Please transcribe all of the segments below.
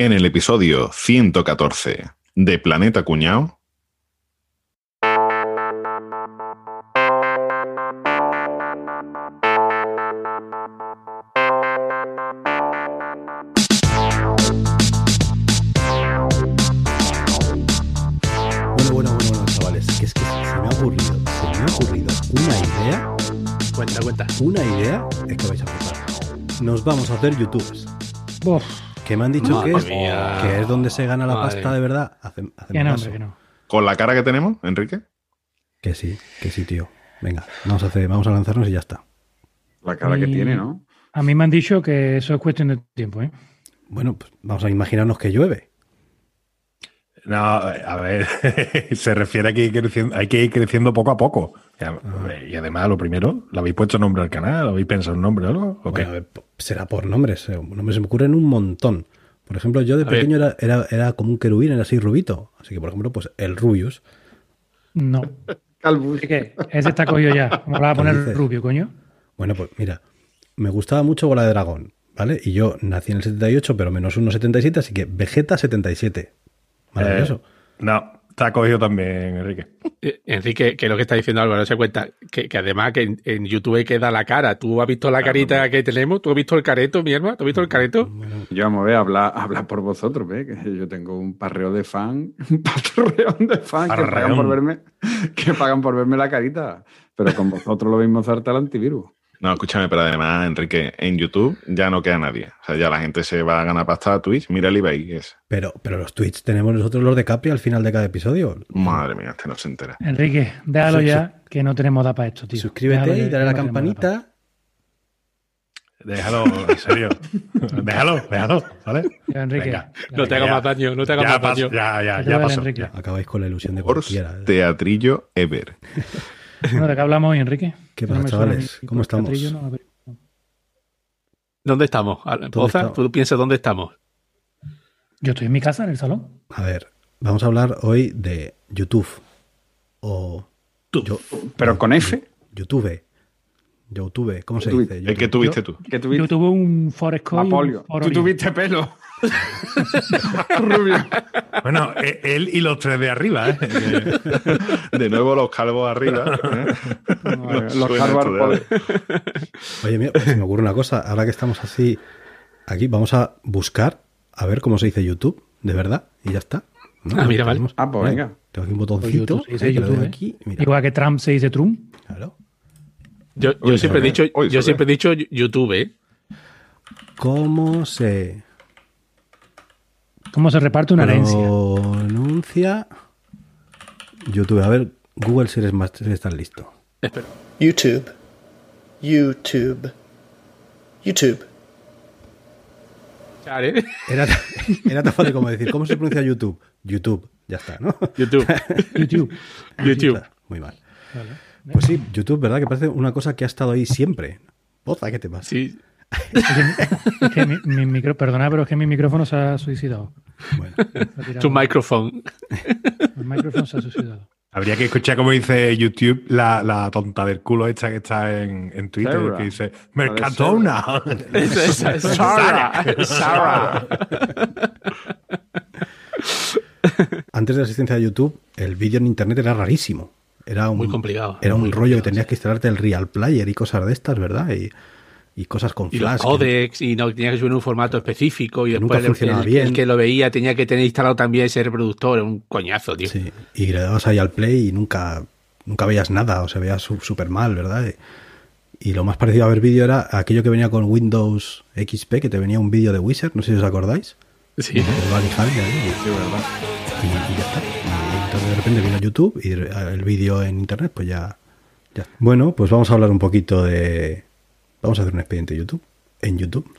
En el episodio 114 de Planeta Cuñao. Bueno, bueno, bueno, bueno, chavales. Que es que se me ha ocurrido, se me ha ocurrido una idea, Cuenta, cuenta. una idea, es que vais a flipar. Nos vamos a hacer youtubers. Uf, Que me han dicho Madre que es, mía. que es donde se gana la Madre. pasta de verdad. Hacem- hacemos que no, caso. hombre, que no. Con la cara que tenemos, Enrique. Que sí, que sí, tío. Venga, vamos a hacer, vamos a lanzarnos y ya está. La cara que tiene, ¿no? A mí me han dicho que eso es cuestión de tiempo, ¿eh? Bueno, pues vamos a imaginarnos que llueve. No, a ver, se refiere a que hay que, ir creciendo, hay que ir creciendo poco a poco. Y, además, lo primero, ¿le habéis puesto nombre al canal? ¿Lo habéis pensado un nombre o algo? ¿O qué? Bueno, será por nombres. eh, Nombres se me ocurren un montón. Por ejemplo, yo de A pequeño era, era, era como un querubín, era así rubito. Así que, por ejemplo, pues el Rubius. No. Calvus. Que ese está cogido ya. ¿Cómo lo vas a ¿Qué poner dices? rubio, coño? Bueno, pues mira, me gustaba mucho Bola de Dragón, ¿vale? Y yo nací en el 78, pero menos 1,77, así que Vegeta 77. Maravilloso. Eh, no, te ha cogido también, Enrique. Eh, Enrique, que lo que está diciendo Álvaro, se cuenta que, que además que en, en YouTube queda la cara. ¿Tú has visto la carita que tenemos? ¿Tú has visto el careto, mi hermano? ¿Tú has visto el careto? Yo vamos a ver, hablar, hablar por vosotros, ¿ves? Que yo tengo un parreo de fan, un patrón de fan que pagan Parreón. por verme, que pagan por verme la carita. Pero con vosotros lo mismo salta el antivirus. No, escúchame, pero además, Enrique, en YouTube ya no queda nadie. O sea, ya la gente se va a ganar pasta a Twitch. Mira el eBay. Es. Pero, pero los tweets tenemos nosotros los de Capri al final de cada episodio. Madre mía, este no se entera. Enrique, déjalo Sí, ya, que no tenemos da para esto, tío. Suscríbete Déjalo y dale a la no campanita. Déjalo, en serio. déjalo, déjalo, ¿vale? Ya, Enrique. Venga. No te hagas más daño, no te hagas más daño. ya, ya, ya pasó. Acabáis con la ilusión de Por cualquiera. teatrillo ever. Bueno, ¿de qué hablamos hoy, Enrique? ¿Qué no pasa, chavales? ¿Cómo estamos? catrillo, no. ¿Dónde estamos? Poza? ¿tú piensas dónde estamos? Yo estoy en mi casa, en el salón. A ver, vamos a hablar hoy de YouTube. O. Yo- Pero con F, YouTube. YouTube. ¿Cómo se YouTube. dice? ¿El YouTube. que tuviste tú? que tuviste Yo tuve un Forest Call. Tú tuviste pelo. Rubio. Bueno, e- él y los tres de arriba, ¿eh? De nuevo los calvos arriba. ¿eh? Los Poly. Oye, mira, pues se me ocurre una cosa. Ahora que estamos así aquí, vamos a buscar a ver cómo se dice YouTube, de verdad, y ya está. ¿no? Ah, mira, vale. Ah, pues venga. Tengo aquí un Pues botoncito. YouTube eh, YouTube, ¿eh? aquí, mira, Igual que Trump se dice Trump. claro. Yo, yo Uy, siempre he dicho, Uy, yo siempre he dicho YouTube, ¿eh? ¿Cómo se ¿Cómo se reparte una herencia? pronuncia YouTube? A ver, Google si eres más, si estás listo. Espera. YouTube. YouTube. YouTube. Char, ¿eh? Era, era tan fácil como decir, ¿cómo se pronuncia YouTube? YouTube, ya está, ¿no? YouTube. YouTube. YouTube. Muy mal. Pues sí, YouTube, ¿verdad? Que parece una cosa que ha estado ahí siempre. Boza, ¿qué te pasa? Sí. Es que, es que mi, mi micro, perdona, pero es que mi micrófono se ha suicidado. Bueno, Se ha tirado. Tu micrófono. El micrófono se ha suicidado. Habría que escuchar cómo dice YouTube la, la tonta del culo esta que está en, en Twitter, Sarah. que dice Mercatona. Esa- esa es Sarah. Sarah. antes de la existencia de YouTube, el vídeo en internet era rarísimo. Era un, Muy complicado. Era un rollo que tenías sí. que instalarte el Real Player y cosas de estas, ¿verdad? Y, y cosas con Y los flash. que- codecs, y no tenía que subir en un formato específico, y Que nunca después el, bien. el que lo veía tenía que tener instalado también ese reproductor, un coñazo, tío. Sí, y le dabas ahí al play y nunca, nunca veías nada, o se veía su- súper mal, ¿verdad? Y, y lo más parecido a ver vídeo era aquello que venía con Windows XP, que te venía un vídeo de Wizard, no sé si os acordáis. Sí. Hall, ya, y, y ya está. Y entonces de repente vino YouTube y el vídeo en internet, pues ya, ya. Bueno, pues vamos a hablar un poquito de. Vamos a hacer un expediente YouTube. En YouTube.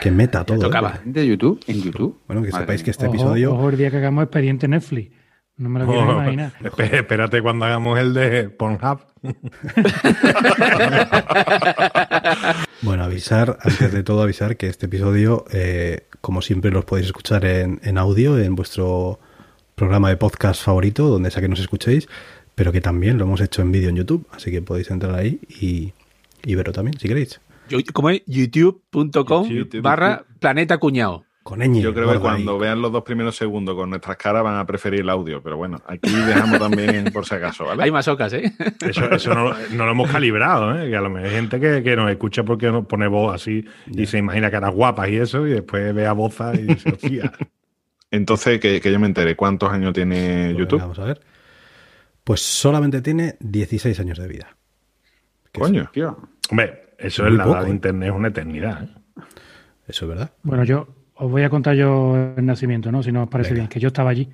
Que meta todo. ¿eh? tocaba. ¿De YouTube? ¿En YouTube? Bueno, que Madre sepáis que este Ojo, episodio. ojo el día que hagamos expediente Netflix. No me lo quiero Oh, imaginar. espé- espérate cuando hagamos el de Pornhub. Bueno, avisar, antes de todo avisar que este episodio, eh, como siempre, los podéis escuchar en, en audio, en vuestro programa de podcast favorito, donde sea que nos escuchéis, pero que también lo hemos hecho en vídeo en YouTube, así que podéis entrar ahí y, y verlo también, si queréis. ¿Cómo es? youtube.com YouTube. barra planeta cuñado. Con ñ. Yo creo que ahí. cuando vean los dos primeros segundos con nuestras caras van a preferir el audio, pero bueno, aquí dejamos también por si acaso, ¿vale? Hay masocas, ¿eh? Eso, eso no, no lo hemos calibrado, ¿eh? Que a lo mejor hay gente que, que nos escucha porque nos pone voz así y se imagina caras guapas y eso, y después ve a Boza y dice, hostia. Entonces, que, que yo me entere, ¿cuántos años tiene Pues YouTube? Vamos a ver. Pues solamente tiene 16 años de vida. Coño. Tío, Hombre, eso es la poco, edad de. Internet, es una eternidad. ¿eh? Eso es verdad. Bueno, yo os voy a contar yo el nacimiento, ¿no? Si no os parece Venga. bien, que yo estaba allí.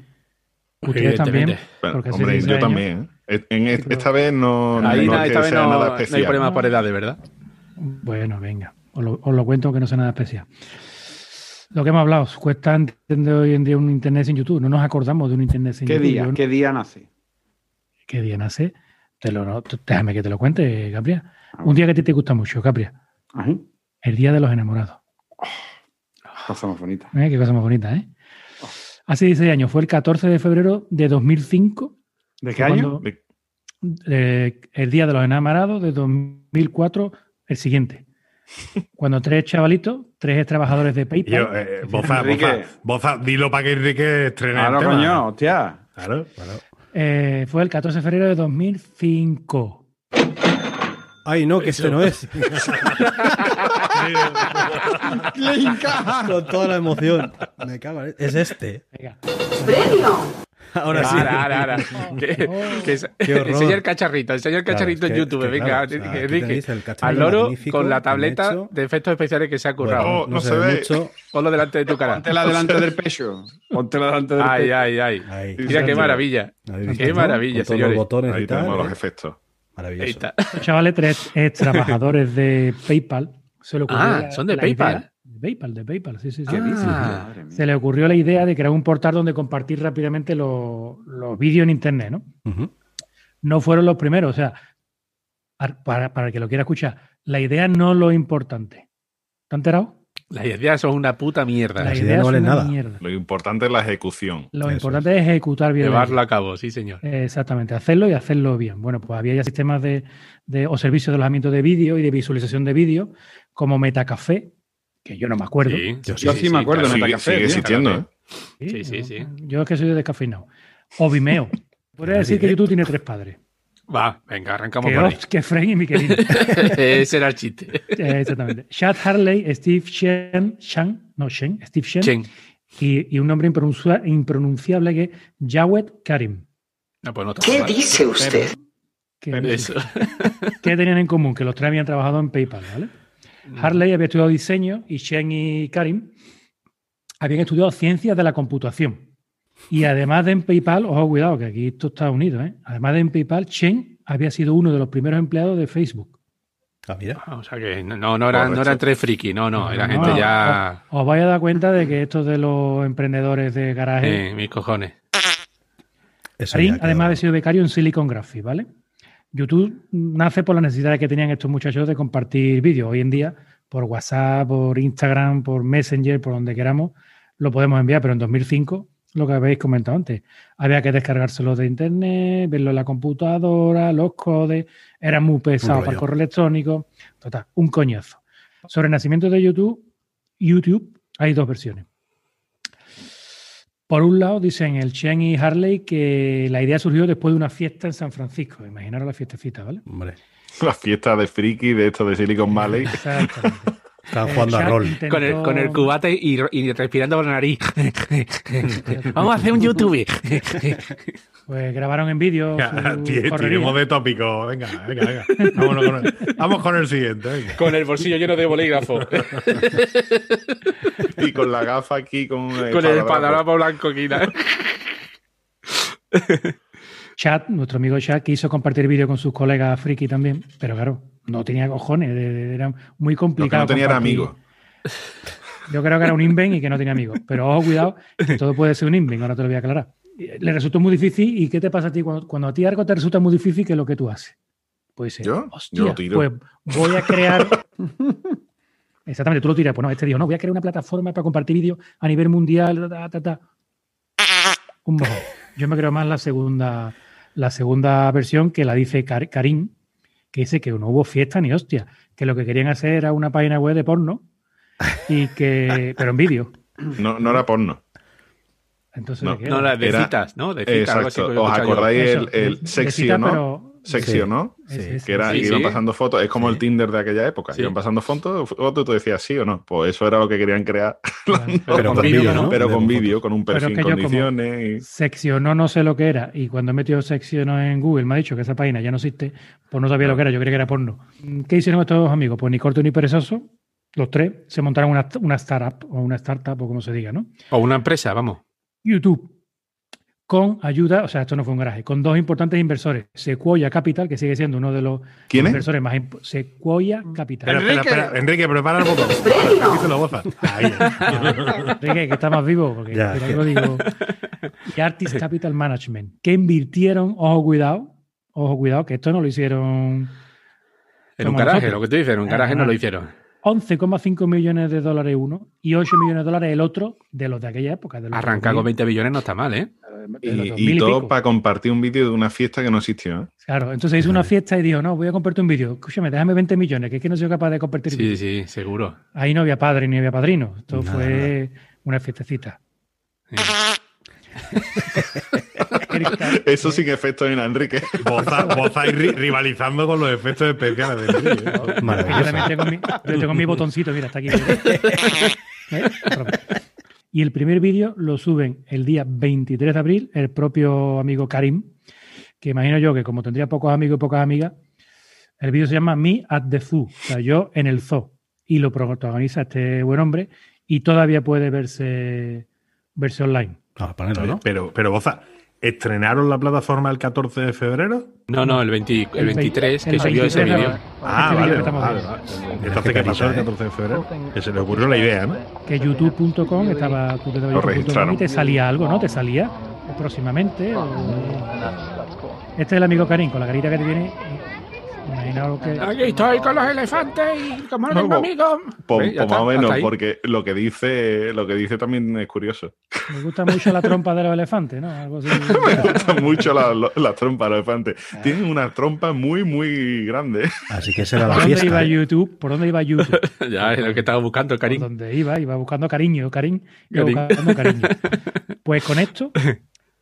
Ustedes también. Bueno, hombre, 16 yo años. también. ¿eh? En est- esta vez no, no, Ahí esta vez no, nada no hay especial. problema por edades, ¿verdad? Bueno, venga, os lo, os lo cuento que no sea nada especial. Lo que hemos hablado, cuesta entender hoy en día un internet sin YouTube. No nos acordamos de un internet sin ¿qué YouTube. día? ¿Qué día nace? ¿Qué día nace? Te lo, déjame que te lo cuente, Gabriel. Un día que a ti te gusta mucho, Gabriel. Ajá. El Día de los Enamorados. Cosa más bonita. ¿Eh? Qué cosa más bonita, ¿eh? Hace 16 años, fue el 14 de febrero de 2005. ¿De qué año? eh, el Día de los Enamorados de 2004, el siguiente. Cuando tres chavalitos, tres trabajadores de PayPal. Yo, eh, Boza, Enrique. Boza, Boza, dilo para que Enrique estrene Claro, el tema. coño, hostia. Claro, claro. eh, fue el 14 de febrero de 2005. Ay, no, que este no es. Le encaja. Con toda la emoción. Me cago en- Es este. Venga. Ahora sí. Ahora, ahora, ahora. Que, que es- Qué horror. enseña el cacharrito, enseña el Claro, cacharrito es en que- YouTube. que Venga, claro, o sea, aquí Enrique. Al loro con la tableta hecho. de efectos especiales que se ha currado. Bueno, no, no se, se ve mucho. Ponlo delante de tu cara. Póntela delante del pecho. Póntela delante del Ay, pecho. ay, ay. Ahí. Mira qué maravilla. ¿Habéis visto, Qué maravilla, señores. los botones Ahí y tal. tenemos los ¿eh? efectos. Maravilloso. Ahí está. Los chavales, tres ex trabajadores de PayPal. Se le ocurrió Ah, la- son de la PayPal. idea- de PayPal, de PayPal, sí, sí, sí. Ah. Se le ocurrió la idea de crear un portal donde compartir rápidamente los, los vídeos en Internet, ¿no? No fueron los primeros, o sea, ar- para, para el que lo quiera escuchar, la idea no lo importante. ¿Te enterado? Las ideas son una puta mierda. La Las idea ideas no es valen nada. mierda. Lo importante es la ejecución. Lo Eso importante es. ejecutar bien. Llevarlo a cabo, sí, señor. Exactamente, hacerlo y hacerlo bien. Bueno, pues había ya sistemas de, de- o servicios de alojamiento de vídeo y de visualización de vídeo, como Metacafé, que yo no me acuerdo. Sí, Yo Yo sí me acuerdo claro. de Sigue, Metacafé, sigue existiendo, ¿eh? Sí, sí, sí. Yo es que soy de descafeinado. O Vimeo. Podría decir que YouTube tiene tres padres. Va, venga, arrancamos Que por ahí. Que Frank y Michelin. Ese era el chiste. Eh, Exactamente. Chad Harley, Steve Shen, Shan, no Shen, Steve Shen, Chen. Y, y un nombre impronuncia- impronunciable que es Jawed Karim. No, pues no ¿Qué mal. dice usted? ¿Qué tenían en común? Que los tres habían trabajado en PayPal, ¿vale? Harley había estudiado diseño y Shen y Karim habían estudiado ciencias de la computación. Y además de en PayPal, ojo, cuidado, que aquí esto está unido, ¿eh? Además de en PayPal, Shen había sido uno de los primeros empleados de Facebook. Ah, mira. O sea que no, no, eran, no eran tres friki, no, no, era No, gente no, ya. Os, os vais a dar cuenta de que estos de los emprendedores de garaje. Eh, mis cojones. Karim, además, había sido becario en Silicon Graphics, ¿vale? YouTube nace por la necesidad que tenían estos muchachos de compartir vídeos. Hoy en día, por WhatsApp, por Instagram, por Messenger, por donde queramos, lo podemos enviar, pero en 2005, lo que habéis comentado antes, había que descargárselo de internet, verlo en la computadora, los codes, era muy pesado para el correo electrónico. Total, un coñazo. Sobre el nacimiento de YouTube, YouTube hay dos versiones. Por un lado, dicen el Chen y Harley que la idea surgió después de una fiesta en San Francisco. Imaginaros la fiestecita, ¿vale? Hombre, La fiesta de friki de esto de Silicon Valley. Exactamente. Están El jugando a rol. intentó- Con el, con el cubate y, y respirando por la nariz. Vamos a hacer un YouTube. Pues grabaron en vídeo. Tiremos de tópico. Venga, venga, venga. Vámonos con el- vamos con el siguiente. venga. Con el bolsillo lleno de bolígrafo. y con la gafa aquí, con, con el espadadrapo blanco aquí. ¿no? Chat, nuestro amigo Chat, quiso compartir vídeo con sus colegas friki también, pero claro, no tenía cojones, era muy Lo que complicado. no tenía era amigos. Yo creo que era un invent y que no tenía amigos. Pero ojo, cuidado, que todo puede ser un invent, ahora te lo voy a aclarar. Le resultó muy difícil. ¿Y qué te pasa a ti cuando, cuando a ti algo te resulta muy difícil? ¿Qué es lo que tú haces? Pues dices, ¿Yo? hostia, Yo lo tiro. pues voy a crear. Exactamente, tú lo tiras. Pues no, este dijo, no, voy a crear una plataforma para compartir vídeos a nivel mundial. ta, ta, ta, ta. Un mojón. Yo me creo más la segunda, la segunda versión que la dice Kar- Karim, que dice que no hubo fiesta ni hostia, que lo que querían hacer era una página web de porno y que, pero en vídeo. No, no era porno. Entonces, No, ¿de qué No, era? de Era- citas, ¿no? De citas, algo así Exacto. yo ¿Os yo. acordáis el, el sexy cita, o no? pero- Sexy Sí. o no. Que era, Sí, iban sí. pasando fotos, es como Sí. el Tinder de aquella época. Sí. Iban pasando fotos, fotos y tú decías sí o no. Pues eso era lo que querían crear, Pero con vídeo, pero con vídeo, con un Pero perfil, como- condiciones. y- Seccionó no sé lo que era y cuando he metido seccionó en Google me ha dicho que esa página ya no existe, pues no sabía lo que era, yo creía que era porno. ¿Qué hicieron estos dos amigos? Pues ni corto ni perezoso, los tres se montaron una, una startup o una startup o como se diga, ¿no? O una empresa, vamos. YouTube, con ayuda, o sea, esto no fue un garaje, con dos importantes inversores, Sequoia Capital, que sigue siendo uno de los ¿Quién es? inversores más imp- Sequoia Capital. Espera, espera, espera. Enrique, prepara el botón. Enrique, que está más vivo, porque Ya, mira lo digo. Y Artist Capital Management, que invirtieron, ojo cuidado, ojo cuidado, que esto no lo hicieron En un garaje, nosotros. lo que te dicen, en un garaje no Ajá. lo hicieron. 11,5 millones de dólares uno y 8 millones de dólares el otro de los de aquella época. De los Arrancar con 2000, 20 millones no está mal, ¿eh? Los Y, 2000 y todo para compartir un vídeo de una fiesta que no existió. ¿eh? Claro, entonces hizo una fiesta y dijo, no, voy a compartir un vídeo. Escúchame, déjame 20 millones, que es que no soy capaz de compartir Sí, vídeos. sí, seguro. Ahí no había padre ni había padrino. Esto Nada, fue una fiestecita. Sí. Eso sin efecto en Enrique. Ri- rivalizando con los efectos especiales de Enrique. ¿eh? Yo también tengo mi, yo tengo mi botoncito, mira, está aquí. ¿Eh? Y el primer vídeo lo suben el día 23 de abril el propio amigo Karim, que imagino yo que como tendría pocos amigos y pocas amigas, el vídeo se llama Me at the Zoo, o sea, yo en el zoo, y lo protagoniza este buen hombre y todavía puede verse, verse online. Ah, ponerlo, ¿no? Pero, pero Boza, ¿estrenaron la plataforma el 14 de febrero? No, no, el, 20 el 23 que el subió ese 23 de- vídeo. Ah, vale, que estamos vale, vale. Entonces, ¿qué pasó el 14 de febrero? Que se le ocurrió la idea, ¿no? que youtube.com estaba tú te registraron. y te salía algo, ¿no? Te salía próximamente. o- Este es el amigo Karim con la carita que te tiene. Que Aquí estoy con los elefantes y como No, tengo amigos. Pues, más o menos, porque lo que dice, lo que dice también es curioso. me gusta mucho la trompa de los elefantes, ¿no? Algo así. Me gustan mucho las las trompas de los elefantes. Tienen una trompa muy, muy grande. Así que será la ¿Por dónde iba ¿eh? YouTube? ¿Por dónde iba YouTube? Ya es lo que estaba buscando, Por Karim. donde iba, iba buscando cariño, cariño, iba Karim. buscando cariño. Pues con esto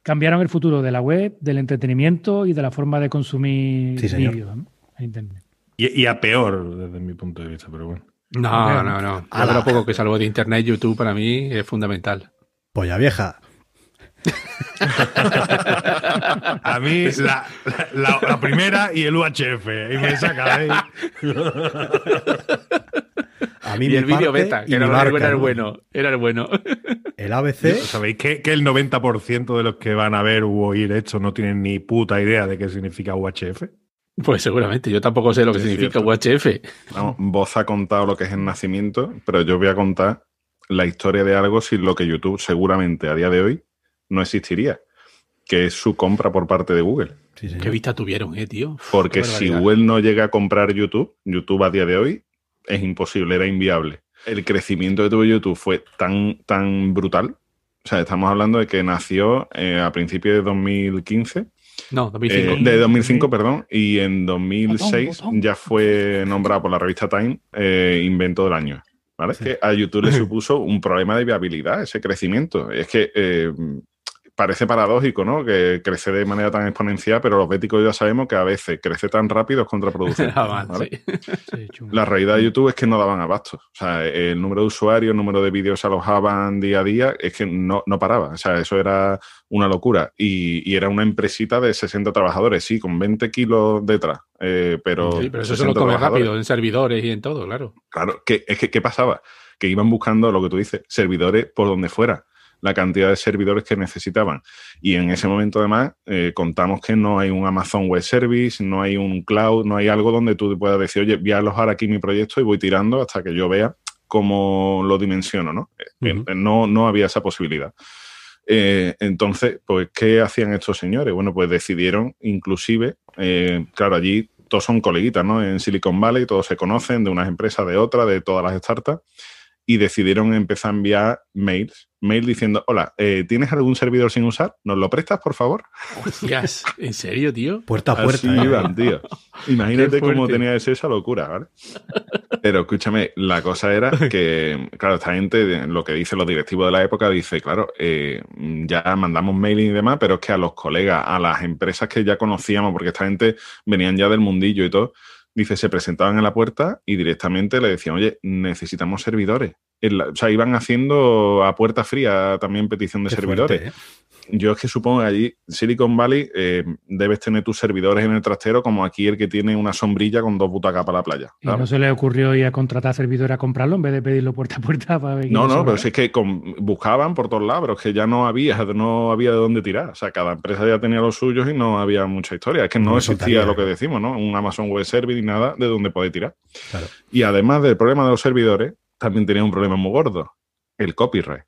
cambiaron el futuro de la web, del entretenimiento y de la forma de consumir Sí, vídeos ¿no? Internet. Y, y a peor, desde mi punto de vista, pero bueno. No, no, no. Yo lo poco que salgo de internet, YouTube para mí es fundamental. Polla vieja. A mí, la, la- la primera y el UHF. Y me saca de ahí. A mí Y el vídeo beta, que era, marca, era el ¿no? bueno. Era el bueno. El ABC. ¿Sabéis que, que el 90% de los que van a ver u oír esto no tienen ni puta idea de qué significa UHF? Pues seguramente. Yo tampoco sé lo que Sí, significa cierto. UHF. Vamos, vos ha contado lo que es el nacimiento, pero yo voy a contar la historia de algo sin lo que YouTube seguramente a día de hoy no existiría, que es su compra por parte de Google. Sí. Qué vista tuvieron, eh, tío. Porque si. Google no llega a comprar YouTube, YouTube a día de hoy es imposible, era inviable. El crecimiento que tuvo YouTube fue tan, tan brutal. O sea, estamos hablando de que nació eh, a principios de 2015, No, 2005. eh, de 2005, perdón, y en 2006 Botón, botón. ya fue nombrado por la revista Time eh, Invento del Año. ¿Vale? Que a YouTube le supuso un problema de viabilidad ese crecimiento. Es que eh, parece paradójico, ¿no? Que crece de manera tan exponencial, pero los béticos ya sabemos que a veces crece tan rápido es contraproducente. Chungo. La realidad de YouTube es que no daban abasto. O sea, el número de usuarios, el número de vídeos se alojaban día a día, es que no, no paraba. O sea, eso era una locura. Y, y era una empresita de 60 trabajadores, sí, con 20 kilos detrás. eh, pero, Sí, pero eso se 60 lo come rápido en servidores y en todo, claro. Claro, que, es que ¿qué pasaba? Que iban buscando lo que tú dices, servidores por donde fuera, la cantidad de servidores que necesitaban. Y en ese momento, además, eh, contamos que no hay un Amazon Web Service, no hay un cloud, no hay algo donde tú te puedas decir, oye, voy a alojar aquí mi proyecto y voy tirando hasta que yo vea cómo lo dimensiono, ¿no? Eh, eh, no, no había esa posibilidad. Eh, entonces, pues, ¿qué hacían estos señores? Bueno, pues decidieron, inclusive, eh, claro, allí todos son coleguitas, ¿no? En Silicon Valley todos se conocen de unas empresas, de otras, de todas las startups. Y decidieron empezar a enviar mails, mail diciendo, hola, eh, ¿tienes algún servidor sin usar? ¿Nos lo prestas, por favor? Hostias, ¿en serio, tío? Puerta a puerta. Así ¿eh? iban, tío. Imagínate cómo tenía que ser esa locura, ¿vale? Pero escúchame, la cosa era que, claro, esta gente, lo que dicen los directivos de la época, dice, claro, eh, ya mandamos mailing y demás, pero es que a los colegas, a las empresas que ya conocíamos, porque esta gente venían ya del mundillo y todo, dice, se presentaban en la puerta y directamente le decían, oye, necesitamos servidores. O sea, iban haciendo a puerta fría también petición de Qué servidores. fuerte, ¿eh? Yo es que supongo que allí, Silicon Valley, eh, debes tener tus servidores en el trastero como aquí el que tiene una sombrilla con dos butacas para la playa. Y no se le ocurrió ir a contratar servidores a comprarlo en vez de pedirlo puerta a puerta para ver No, no, pero sobra. si es que con- buscaban por todos lados, pero es que ya no había, no había de dónde tirar. O sea, cada empresa ya tenía los suyos y no había mucha historia. Es que no, No existía lo que decimos, ¿no? Un Amazon Web Service ni nada de donde poder tirar. Claro. Y además del problema de los servidores, también tenía un problema muy gordo, el copyright.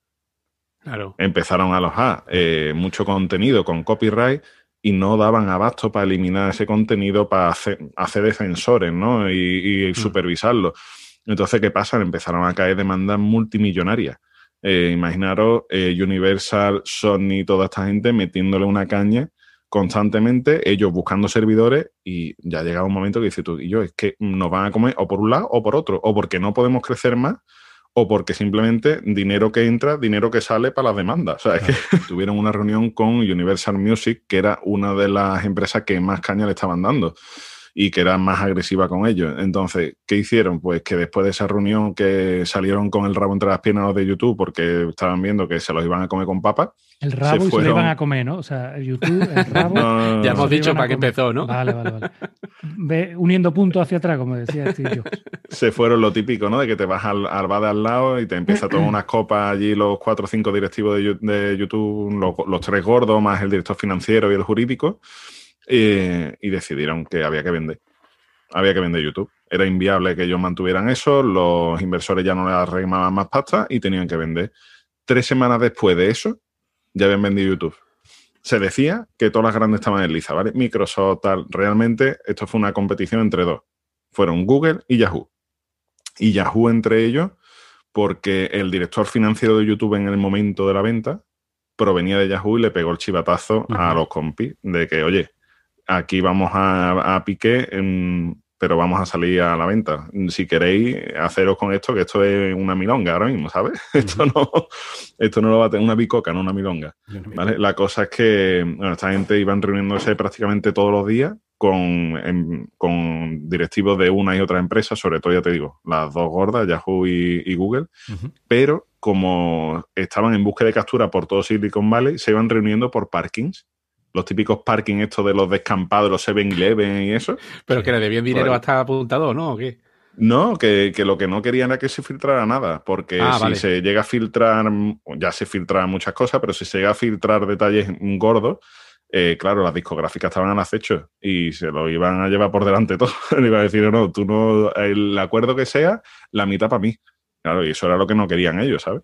Claro. empezaron a alojar eh, mucho contenido con copyright y no daban abasto para eliminar ese contenido, para hacer, hacer defensores ¿no? y, y supervisarlo. Entonces, ¿qué pasa? Empezaron a caer demandas multimillonarias. Eh, imaginaros eh, Universal, Sony, toda esta gente metiéndole una caña constantemente, ellos buscando servidores y ya llega un momento que dices tú y yo, es que nos van a comer o por un lado o por otro, o porque no podemos crecer más o porque simplemente dinero que entra, dinero que sale para las demandas. O sea, es que tuvieron una reunión con Universal Music, que era una de las empresas que más caña le estaban dando y que era más agresiva con ellos. Entonces, ¿qué hicieron? Pues que después de esa reunión que salieron con el rabo entre las piernas de YouTube porque estaban viendo que se los iban a comer con papas. El rabo y se lo iban a comer, ¿no? O sea, el YouTube, el rabo. No, no, Ya hemos dicho para qué empezó, ¿no? Vale, vale, vale. Ve uniendo puntos hacia atrás, como decía Steve Jobs. se fueron lo típico, ¿no? De que te vas al, al bar de al lado y te empieza a tomar unas copas allí los cuatro o cinco directivos de, de YouTube, los, los tres gordos, más el director financiero y el jurídico, eh, y decidieron que había que vender. Había que vender YouTube. Era inviable que ellos mantuvieran eso, los inversores ya no les arreglaban más pasta y tenían que vender. Tres semanas después de eso, ya habían vendido YouTube. Se decía que todas las grandes estaban en liza, ¿vale? Microsoft, tal. Realmente esto fue una competición entre dos. Fueron Google y Yahoo. Y Yahoo entre ellos, porque el director financiero de YouTube en el momento de la venta provenía de Yahoo y le pegó el chivatazo a los compis de que, oye, aquí vamos a, a pique, em, pero vamos a salir a la venta. Si queréis, haceros con esto, que esto es una milonga ahora mismo, ¿sabes? Esto no, esto no lo va a tener una bicoca, no una milonga. ¿vale? La cosa es que bueno, esta gente iban reuniéndose prácticamente todos los días con, con directivos de una y otra empresa, sobre todo, ya te digo, las dos gordas, Yahoo y, y Google, pero como estaban en búsqueda de captura por todo Silicon Valley, se iban reuniendo por parkings. Los típicos parking estos de los descampados, los 7-Eleven y eso. Pero que le debían dinero Bueno. hasta apuntado, ¿no? ¿O qué? No, que, que lo que no querían era que se filtrara nada, porque Ah, si vale. se llega a filtrar, ya se filtran muchas cosas, pero si se llega a filtrar detalles gordos, eh, claro, las discográficas estaban al acecho y se lo iban a llevar por delante todo. Le iba a decir, no, tú no, el acuerdo que sea, la mitad para mí. Claro, y eso era lo que no querían ellos, ¿sabes?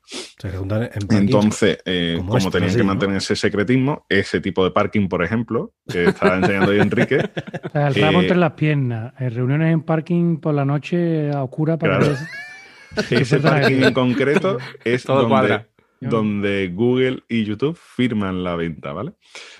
Juntan en Entonces, eh, como como, estos, tenían que ¿no? mantener ese secretismo, ese tipo de parking, por ejemplo, que estaba enseñando hoy Enrique, O sea, el rabo Eh, entre las piernas, eh, reuniones en parking por la noche a oscura para Claro. que ese parking en concreto es Todo donde, cuadra. donde Google y YouTube firman la venta, ¿vale?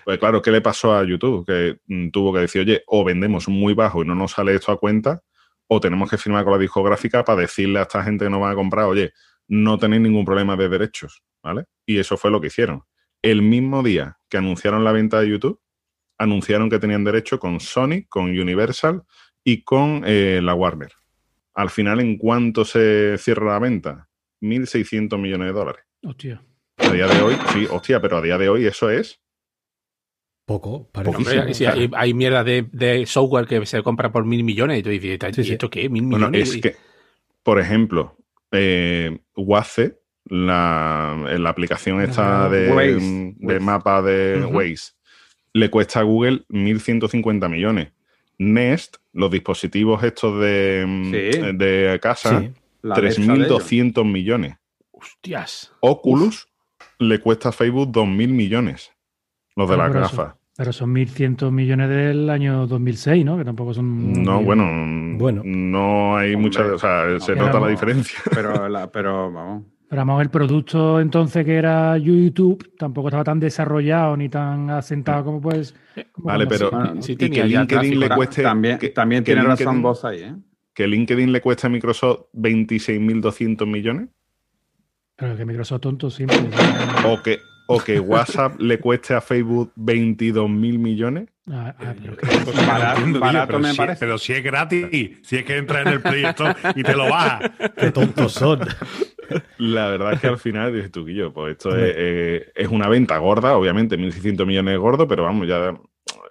Pues claro, ¿qué le pasó a YouTube? Que mm, tuvo que decir, oye, o vendemos muy bajo y no nos sale esto a cuenta, o tenemos que firmar con la discográfica para decirle a esta gente que no van a comprar, oye, no tenéis ningún problema de derechos, ¿vale? Y eso fue lo que hicieron. El mismo día que anunciaron la venta de YouTube, anunciaron que tenían derecho con Sony, con Universal y con eh, la Warner. Al final, ¿en cuánto se cierra la venta? 1.600 millones de dólares. Hostia. A día de hoy, sí, hostia, pero a día de hoy eso es. Poco, parece. Hombre, si hay, hay mierda de, de software que se compra por mil millones y tú dices, ¿y Sí, sí. esto qué? ¿Mil Bueno, millones? es que, por ejemplo, eh, Waze, la, la aplicación esta Ah, de, Waze. de Waze. mapa de. Waze, le cuesta a Google 1.150 millones. Nest, los dispositivos estos de, Sí. de casa, Sí. La Alexa de ellos. 3.200 millones. Hostias. Oculus le cuesta a Facebook 2.000 millones. Los de las Sabroso. gafas. Pero son 1.100 millones del año 2006, ¿no? Que tampoco son... No, bueno, Bueno. no hay Hombre, mucha, o sea, se nota la vamos- diferencia. Pero, la- pero vamos. Pero vamos, el producto entonces que era YouTube tampoco estaba tan desarrollado ni tan asentado como pues... como Vale, pero sí. Bueno, sí y que LinkedIn le cueste también que- también que tiene LinkedIn- razón vos ahí, ¿eh? que LinkedIn le cuesta a Microsoft 26.200 millones Pero que Microsoft tonto siempre. o que o que WhatsApp le cueste a Facebook 22.000 millones. Ah, ah, pero que- Pues barato, pero me si- parece. Pero si es gratis, si es que entra en el Play Store y te lo bajas. Qué tontos son. La verdad es que al final dices tú, Guillo, pues esto es, eh, es una venta gorda, obviamente 1.600 millones es gordo, pero vamos, ya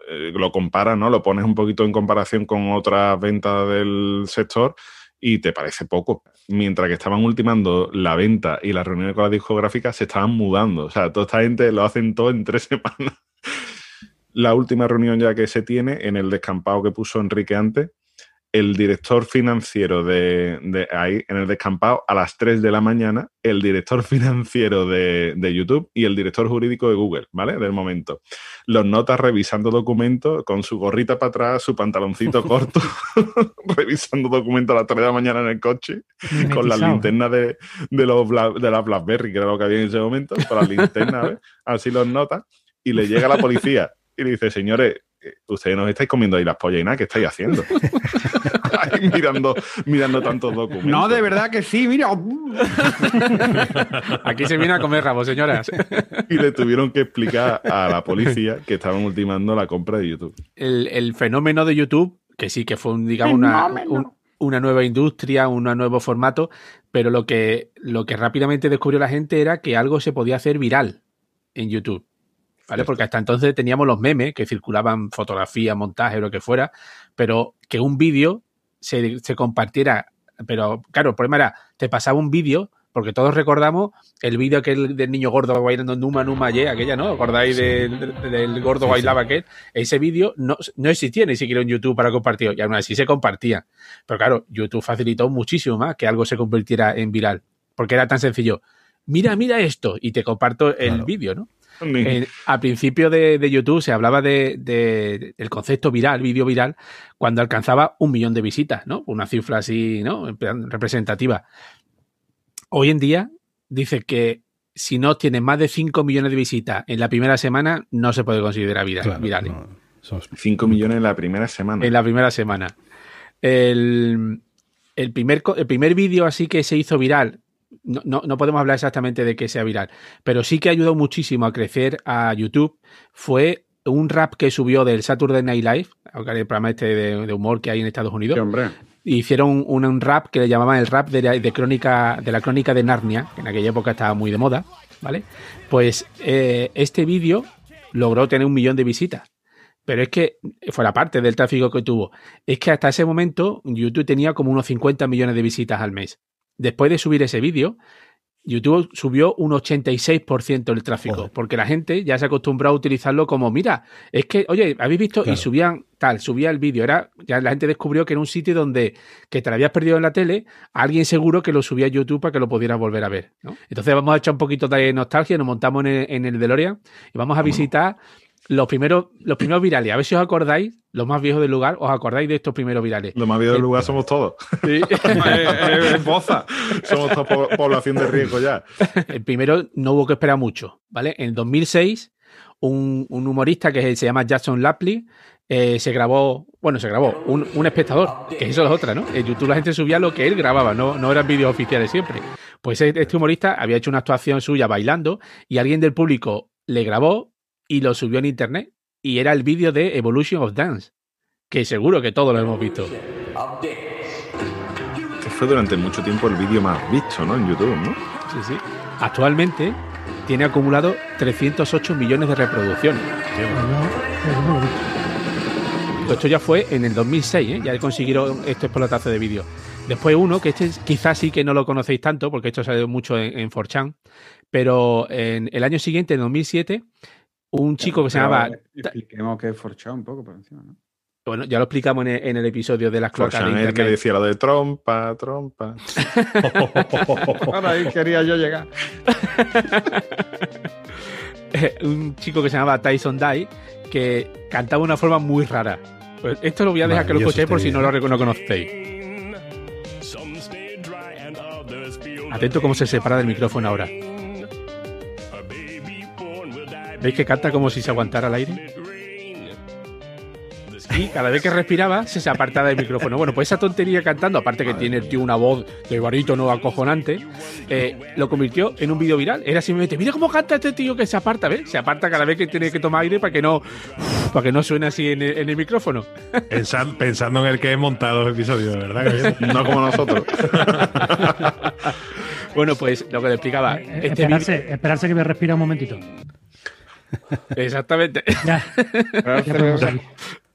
eh, lo comparas, ¿no? Lo pones un poquito en comparación con otras ventas del sector y te parece poco. Mientras que estaban ultimando la venta y las reuniones con las discográficas, se estaban mudando. O sea, toda esta gente lo hacen todo en tres semanas. La última reunión ya que se tiene, en el descampado que puso Enrique antes, el director financiero de, de ahí, en el descampado, a las 3 de la mañana, el director financiero de, de YouTube y el director jurídico de Google, ¿vale? Del momento. Los notas revisando documentos con su gorrita para atrás, su pantaloncito corto, revisando documentos a las 3 de la mañana en el coche, con las linternas de, de, los Bla- de las BlackBerry, que era lo que había en ese momento, con las linternas, ¿ves? Así los notas, y le llega la policía y le dice, señores, ustedes nos estáis comiendo ahí las pollas y nada, ¿qué estáis haciendo? Mirando, mirando tantos documentos. No, de verdad que sí, mira. Aquí se viene a comer rabo, señoras. Y le tuvieron que explicar a la policía que estaban ultimando la compra de YouTube. el, el fenómeno de YouTube, que sí que fue, un, digamos, una, un- una nueva industria, un nuevo formato, pero lo que, lo que rápidamente descubrió la gente era que algo se podía hacer viral en YouTube. ¿Vale? Porque hasta entonces teníamos los memes que circulaban fotografías, montajes, lo que fuera, pero que un vídeo se, se compartiera. Pero claro, el problema era, te pasaba un vídeo, porque todos recordamos el vídeo aquel del niño gordo bailando Numa Numa Ye, aquella, ¿no? ¿Acordáis del, del gordo Sí, bailaba aquel? Ese vídeo no, no existía ni siquiera en YouTube para compartir, y aún así se compartía. Pero claro, YouTube facilitó muchísimo más que algo se convirtiera en viral, porque era tan sencillo. Mira, mira esto, y te comparto el Claro. vídeo, ¿no? En- al principio de, de YouTube se hablaba de, de- del concepto viral, vídeo viral, cuando alcanzaba un millón de visitas, ¿no? Una cifra así, ¿no? En plan representativa. Hoy en día dice que si no tiene más de 5 millones de visitas en la primera semana, no se puede considerar viral. Claro, viral. no, somos- 5 millones en la primera semana. En la primera semana. El, el primer, el primer vídeo así que se hizo viral, no, no, no podemos hablar exactamente de que sea viral, pero sí que ayudó muchísimo a crecer a YouTube, fue un rap que subió del Saturday Night Live, el programa este de, de humor que hay en Estados Unidos, Sí, hombre. hicieron un, un rap que le llamaban el rap de, la- de crónica de la crónica de Narnia, que en aquella época estaba muy de moda, ¿vale? Pues eh, este vídeo logró tener un millón de visitas. Pero es que, fuera parte del tráfico que tuvo, es que hasta ese momento YouTube tenía como unos 50 millones de visitas al mes. Después de subir ese vídeo, YouTube subió un 86% el tráfico, Joder. porque la gente ya se acostumbró a utilizarlo como, mira, es que, oye, ¿habéis visto? Claro. Y subían tal, subía el vídeo, era, ya la gente descubrió que era un sitio donde, que te lo habías perdido en la tele, alguien seguro que lo subía a YouTube para que lo pudieras volver a ver, ¿no? Entonces vamos a echar un poquito de nostalgia, nos montamos en el, en el DeLorean y vamos a visitar los primeros, los primeros virales. A ver si os acordáis, los más viejos del lugar, os acordáis de estos primeros virales. Lo más viejo del lugar somos todos. Sí. Eh, eh, Boza. somos toda po- población de riesgo ya. El primero no hubo que esperar mucho, ¿vale? En 2006, un, un humorista que se llama Jackson Lapley eh, se grabó, bueno, se grabó un, un espectador, que eso es otra, ¿no? En YouTube la gente subía lo que él grababa, no, no eran vídeos oficiales siempre. Pues este humorista había hecho una actuación suya bailando y alguien del público le grabó y lo subió en internet y era el vídeo de Evolution of Dance, que seguro que todos lo hemos visto. Que fue durante mucho tiempo el vídeo más visto, ¿no? En YouTube, ¿no? Sí, sí. Actualmente tiene acumulado 308 millones de reproducciones. Esto ya fue en el 2006, ¿eh? ya consiguieron este pelotazo de vídeo. Después uno, que este quizás sí que no lo conocéis tanto, porque esto salió mucho en, en 4chan, pero en el año siguiente, en 2007, un chico que se llamaba... Expliquemos que es forchado un poco por encima, ¿no? Bueno, ya lo explicamos en el, en el episodio de las cloacas de Chanel que decía lo de trompa, trompa. Ahora ahí quería yo llegar. un chico que se llamaba Tyson Dye que cantaba de una forma muy rara. Pues esto lo voy a dejar que lo escuchéis por este si no lo, no conocéis. Atento cómo se separa del micrófono ahora. ¿Veis que canta como si se aguantara el aire? Y cada vez que respiraba se se apartaba del micrófono. Bueno, pues esa tontería cantando, aparte que tiene el tío una voz de barítono acojonante, eh, lo convirtió en un vídeo viral. Era simplemente, mira cómo canta este tío que se aparta, ¿ves? Se aparta cada vez que tiene que tomar aire para que no, para que no suene así en el, en el micrófono. Pensan- pensando en el que he montado el episodio, de verdad. No como nosotros. Bueno, pues lo que le explicaba. Eh, Este esperarse, esperarse que me respira un momentito. Exactamente. Ya, ya.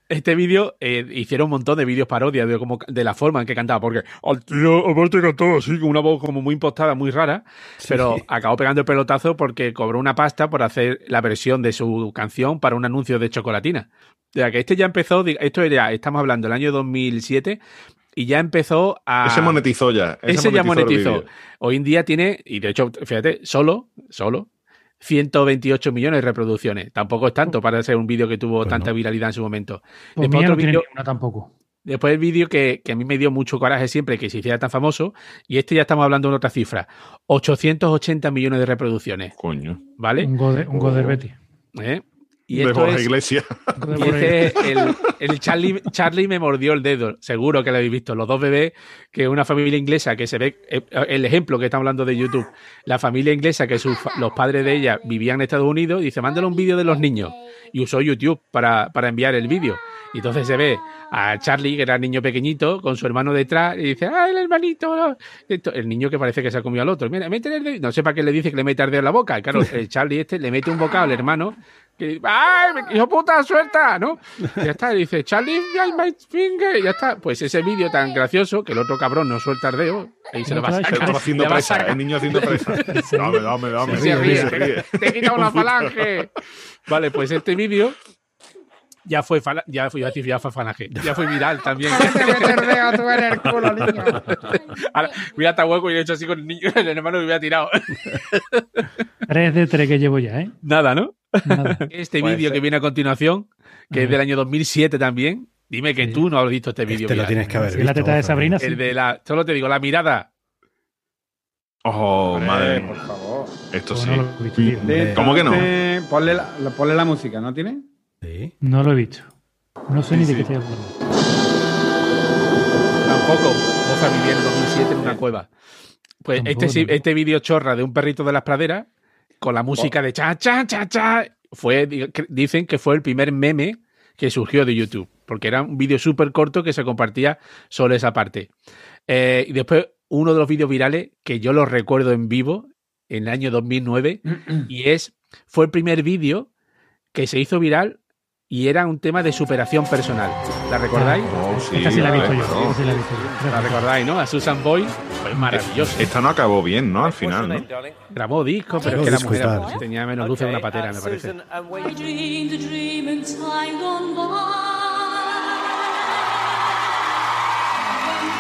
Este vídeo eh, hicieron un montón de vídeos parodias de, cómo- de la forma en que cantaba, porque al tío aparte cantaba así, con una voz como muy impostada, muy rara, pero acabó pegando el pelotazo porque cobró una pasta por hacer la versión de su canción para un anuncio de chocolatina. O sea, que este ya empezó, esto era, estamos hablando del año 2007, y ya empezó a... Ese monetizó ya. Ese, ya monetizó. Hoy en día tiene, y de hecho, fíjate, solo, solo, 128 millones de reproducciones. Tampoco es tanto para ser un vídeo que tuvo Pues tanta no. viralidad en su momento. Pues Después otro no tiene vídeo- ninguna tampoco. Después el vídeo que, que a mí me dio mucho coraje siempre que se hiciera tan famoso, y este ya estamos hablando de otra cifra, 880 millones de reproducciones, Coño. ¿vale? Un Goder, un Goder Betty. ¿Eh? Y de esto Borja es, Iglesias. y este es el, el Charlie, Charlie me mordió el dedo, seguro que lo habéis visto, los dos bebés, que una familia inglesa que se ve, eh, el ejemplo que estamos hablando de YouTube, la familia inglesa que sus, los padres de ella vivían en Estados Unidos, dice, mándale un vídeo de los niños, y usó YouTube para, para enviar el vídeo. Y entonces se ve a Charlie, que era niño pequeñito, con su hermano detrás, y dice, ¡ah, el hermanito! no". Esto- El niño que parece que se ha comido al otro. Mira, métele el dedo. No sé para qué le dice que le mete el dedo en la boca. Y claro, el Charlie este le mete un bocado al hermano, que ¡ay, hijo puta, suelta! ¿No? Y ya está, y dice, Charlie, my finger, y ya está. Pues ese vídeo tan gracioso, que el otro cabrón no suelta el dedo, ahí se lo va a El El sacar. otro haciendo presa. El niño haciendo presa. Dame, dame, dame. Se ríe, Se ríe. Te he quitado una falange. Vale, pues este vídeo ya fue, fala- ya fue, iba a decir, ya fue falange. Ya fue viral también. Ahora, voy a estar hueco y he hecho así con el niño, el hermano que hubiera tirado. 3 de 3 que llevo ya, ¿eh? Nada, ¿no? Nada. Este vídeo que viene a continuación, que es del año 2007 también. Dime que Sí. tú no has visto este vídeo. Este lo tienes que haber Si visto. la teta de. Sabrina, sí. El de la. Solo te digo, la mirada. Oh, Hombre, madre por favor. Esto sí. no lo. ¿Cómo que no? Ponle la, la- ponle la música, ¿no tiene? Sí. No lo he visto. No sé ni de sí. qué estoy hablando. Tampoco. Moza vivía en 2007 en una cueva. Pues Tampoco, este, tampoco. este vídeo chorra de un perrito de las praderas con la música de cha, cha, cha, cha. Fue, dicen que fue el primer meme que surgió de YouTube. Porque era un vídeo súper corto que se compartía solo esa parte. Eh, y después, uno de los vídeos virales que yo lo recuerdo en vivo en el año 2009 y es fue el primer vídeo que se hizo viral y era un tema de superación personal. ¿La recordáis? Oh, sí, Esta sí la he visto yo. sí la he visto yo. ¿La recordáis, no? A Susan Boyle. Fue maravilloso. Esta no acabó bien, ¿no? Al final, ¿no? Grabó disco, pero es que la mujer era- sí. tenía menos luz de una patera, me parece. I dreamed a dream in time gone by.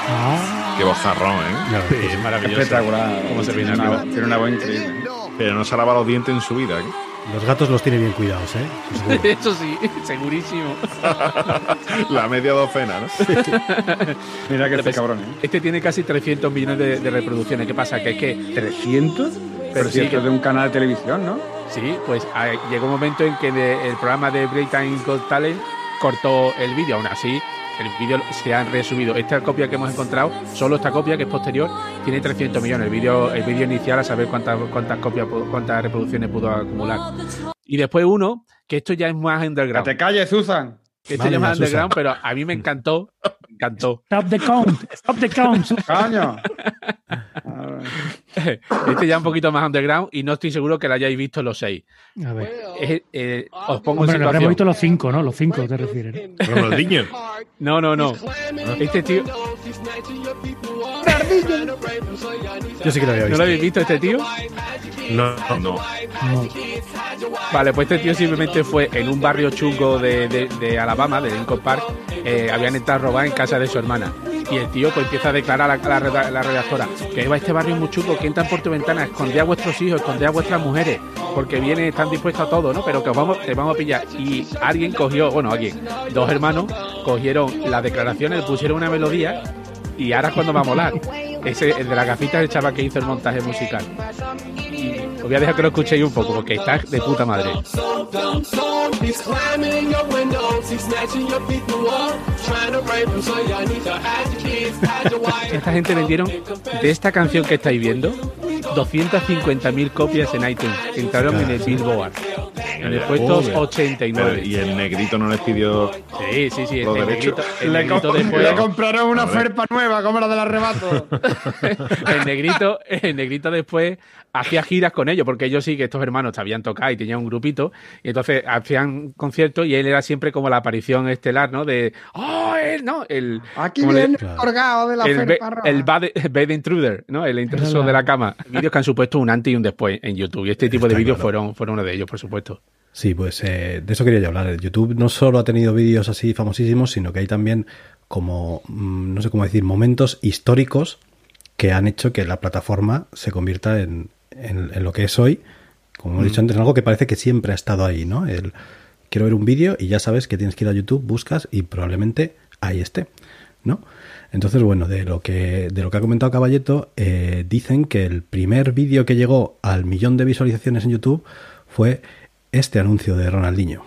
Ah, Qué bozarrón, ¿eh? No, Es maravilloso. Espectacular. Cómo se tiene, viene tiene una voz increíble. Pero no se ha lavado los dientes en su vida. ¿eh? Los gatos los tiene bien cuidados, ¿eh? Eso seguro. Eso sí, segurísimo. La media docena, ¿no? Mira que Pero este es- cabrón, ¿eh? Este tiene casi 300 millones de, de reproducciones. ¿Qué pasa? Que es que, 300. Pero sí que- de un canal de televisión, ¿no? sí, pues ah, llegó un momento en que de- el programa de Britain Got Talent cortó el vídeo. Aún así, el vídeo se ha resubido. Esta copia que hemos encontrado, solo esta copia que es posterior, tiene 300 millones. El vídeo el vídeo inicial a saber cuántas, cuántas copias, cuántas reproducciones pudo acumular. Y después uno, que esto ya es más Que underground. te calles, Susan. Que esto Vale, ya es más Susan. underground, pero a mí me encantó. Me encantó. Stop the count. Stop the count. Coño. Este ya un poquito más underground y no estoy seguro que lo hayáis visto los seis. A ver. Es- eh, os pongo en Hombre, lo habremos situación. visto los cinco, ¿no? Los cinco te refieres. ¿no? Niños. No, no, no. Este tío. Yo sí que lo había ¿No visto. lo habéis visto este tío? No, no. No. Vale, pues este tío simplemente fue en un barrio chungo de, de- de Alabama, de Lincoln Park. eh, habían entrado a robar en casa de su hermana. Y el tío pues empieza a declarar a la, la reda- la redactora que va este barrio es muy chulo, que entran por tu ventana, esconded a vuestros hijos, esconded a vuestras mujeres, porque vienen, están dispuestos a todo, ¿no? Pero que os vamos, te vamos a pillar. Y alguien cogió, bueno, alguien, dos hermanos, cogieron las declaraciones, pusieron una melodía y ahora es cuando va a molar. Ese, el de la gafita es el chaval que hizo el montaje musical. Os voy a dejar que lo escuchéis un poco, porque está de puta madre. Esta gente vendieron de esta canción que estáis viendo 250.000 copias en iTunes. Entraron en el Billboard. En el puesto Joder. 89. Pero, y el negrito no les pidió. Sí, sí, sí. El negrito, el Le, negrito después. le compraron una Joder. ferpa nueva, como la del arrebato. el negrito, el negrito después hacía giras con ellos, porque ellos sí que estos hermanos sabían tocar y tenían un grupito, y entonces hacían conciertos y él era siempre como la aparición estelar, ¿no? De, ¡oh, él, no! El, Aquí viene el colgado de la el, be- el bad, bad intruder, ¿no? El intruso de la cama. Vídeos que han supuesto un antes y un después en YouTube. Y este tipo de vídeos claro. fueron, fueron uno de ellos, por supuesto. Sí, pues eh, de eso quería yo hablar. YouTube no solo ha tenido vídeos así famosísimos, sino que hay también como, mm, no sé cómo decir, momentos históricos que han hecho que la plataforma se convierta en, en- en lo que es hoy. Como hemos dicho antes, en algo que parece que siempre ha estado ahí, ¿no? El, quiero ver un vídeo y ya sabes que tienes que ir a YouTube, buscas y probablemente ahí esté, ¿no? Entonces, bueno, de lo que, de lo que ha comentado Caballeto, eh, dicen que el primer vídeo que llegó al millón de visualizaciones en YouTube fue este anuncio de Ronaldinho.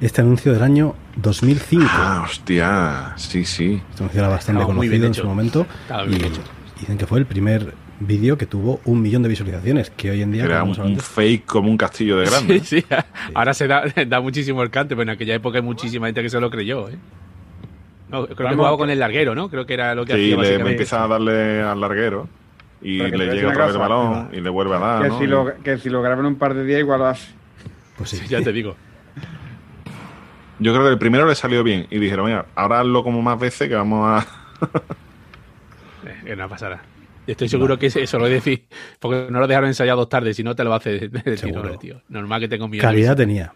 Este anuncio del año 2005. Ah, hostia. Sí, sí. Este anuncio era bastante Estaba muy conocido en su momento. Estaba Y bien hecho. dicen que fue el primer vídeo que tuvo un millón de visualizaciones, que hoy en día... Era un, fake como un castillo de grande. Sí, sí. Ahora se da, da muchísimo el cante, pero en aquella época hay muchísima gente que se lo creyó, ¿eh? No, creo que jugaba con el larguero, ¿no? Creo que era lo que Sí, hacía le básicamente. empieza a darle al larguero y le llega otra vez el balón y le vuelve a dar. que, ¿no? si lo, que si lo graban un par de días, igual lo hace. Pues sí. Ya te digo. Yo creo que el primero le salió bien y dijeron, mira, ahora hazlo como más veces que vamos a. Eh, que no pasará. Estoy seguro que eso lo decir, porque no lo dejaron ensayar dos tardes, si no te lo hace de, tirón, tío. Normal que millón de Calidad tenía.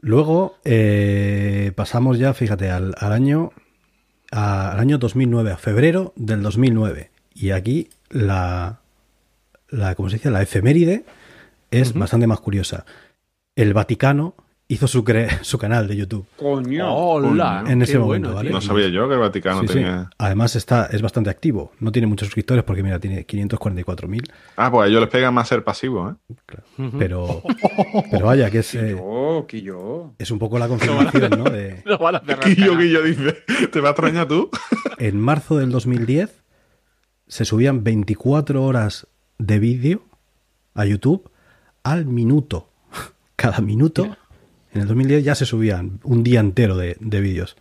Luego eh, pasamos ya, fíjate, al, al año a- al año 2009, a febrero del 2009. Y aquí la, la ¿cómo se dice? La efeméride es bastante más curiosa. El Vaticano hizo su, cre- su canal de YouTube. Coño. ¡Hola! En ese bueno, momento, ¿vale? No sabía yo que el Vaticano Sí, sí. tenía. Además está, es bastante activo. No tiene muchos suscriptores porque, mira, tiene 544.000. Ah, pues a ellos les pega más ser pasivo, ¿eh? Pero, pero vaya, que es, eh, Yo, que yo. es un poco la confirmación, ¿no? De, No van a canal. Guillo dice, ¿te va a extrañar tú? En marzo del 2010 se subían 24 horas de vídeo a YouTube al minuto. Cada minuto. En el 2010 ya se subían un día entero de, de vídeos.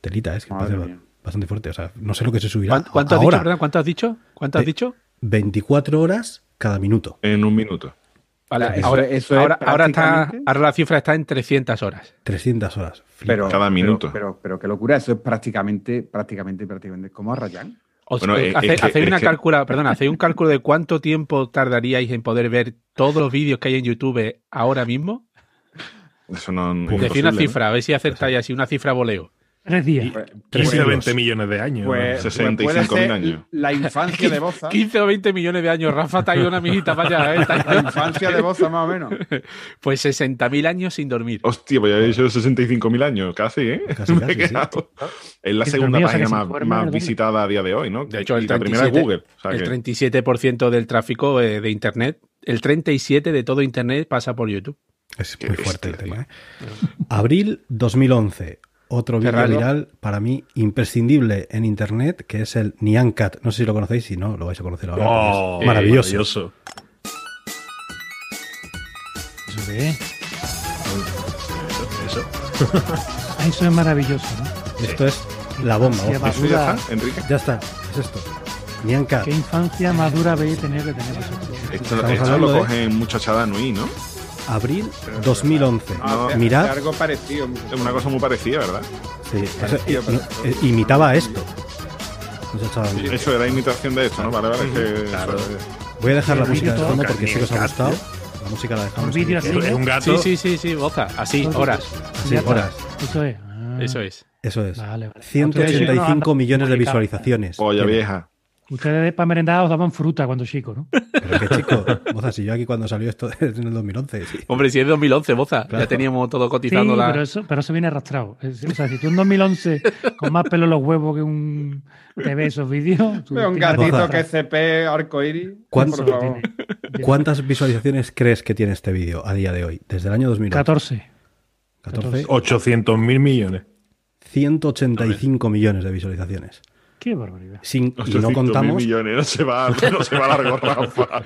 Telita, es que parece bastante fuerte. O sea, no sé lo que se subirá. ¿Cuánto, cuánto has ahora. dicho? ¿Cuánto has dicho? ¿Cuánto has Eh, dicho? 24 horas cada minuto. En un minuto. Vale, eso- ahora, eso es ahora, ahora está, ahora la cifra está en 300 horas. 300 horas. Pero, Cada minuto. Pero, pero, qué locura, eso es prácticamente, prácticamente, prácticamente como a Rayán. Os- Bueno, eh, hace- que- hacéis una que- cálcula, perdona, hacéis un cálculo de cuánto tiempo tardaríais en poder ver todos los vídeos que hay en YouTube ahora mismo. Eso no una ¿no? cifra, a ver si acertáis así, una cifra voleo. Tres días. Pues, 15 siglos. 20 millones de años. pues, ¿no? 65.000 pues años. La infancia de Boza. 15 o 20 millones de años, Rafa, te ha ido una mijita para allá. ¿eh? La infancia de Boza, más o menos. Pues 60.000 años sin dormir. Hostia, pues ya he dicho 65.000 años, casi, ¿eh? Casi, Me casi, he quedado. Es la segunda dormido, o sea, página que se más, más visitada a día de hoy, ¿no? De hecho, el la primera es 37, Google. O sea el que- 37% del tráfico eh, de Internet, el 37% de todo Internet pasa por YouTube. Es Qué muy fuerte el tema. ¿eh? Abril 2011. Otro vídeo raro. viral para mí imprescindible en internet, que es el Nyan Cat. No sé si lo conocéis, si no, lo vais a conocer ahora. Oh, es maravilloso. maravilloso. Eso qué es. Eso. Ah, Eso es maravilloso, ¿no? Esto es la bomba. ¿Eso ya Madura. está, Enrique? Ya está, es esto. Nyan Cat. Qué infancia madura habéis tenido que tener vosotros. Esto, esto lo de- cogen mucho Chada Nui, ¿no? Abril 2011. No, Hace- Mirad, algo parecido. Es una cosa muy parecida, ¿verdad? sí, eso- Parecía, i- eh, imitaba esto. Chaval. Eso era imitación de esto, ¿no? Vale, vale. que- Claro. Voy a dejar la música de fondo porque sí que os ha gustado. La música la dejamos. Un así, Es ¿no? un gato. Sí, sí, sí, sí, boza. Así, horas. Sí, está. horas. Eso es. Ah. Eso es. Eso es. Vale, vale. 185 Ustedes- millones de visualizaciones. Polla Tiene. vieja. Ustedes para merendar os daban fruta cuando chicos, ¿no? Pero qué chico. Moza, si yo aquí cuando salió esto en el 2011. sí. Hombre, si es 2011, boza. Claro. Ya teníamos todo Sí, cotizando la. pero eso, pero eso viene arrastrado. O sea, si tú en 2011 con más pelo en los huevos que un te ves esos vídeos. un gatito que. ¿Cuánto- Por favor. ¿Cuántas visualizaciones crees que tiene este vídeo a día de hoy? Desde el año 2011. 14. 14. 800 mil millones. 185 millones de visualizaciones. Qué barbaridad. Sin, y 800.000 no contamos. millones, no se va, no se va largo, Rafa.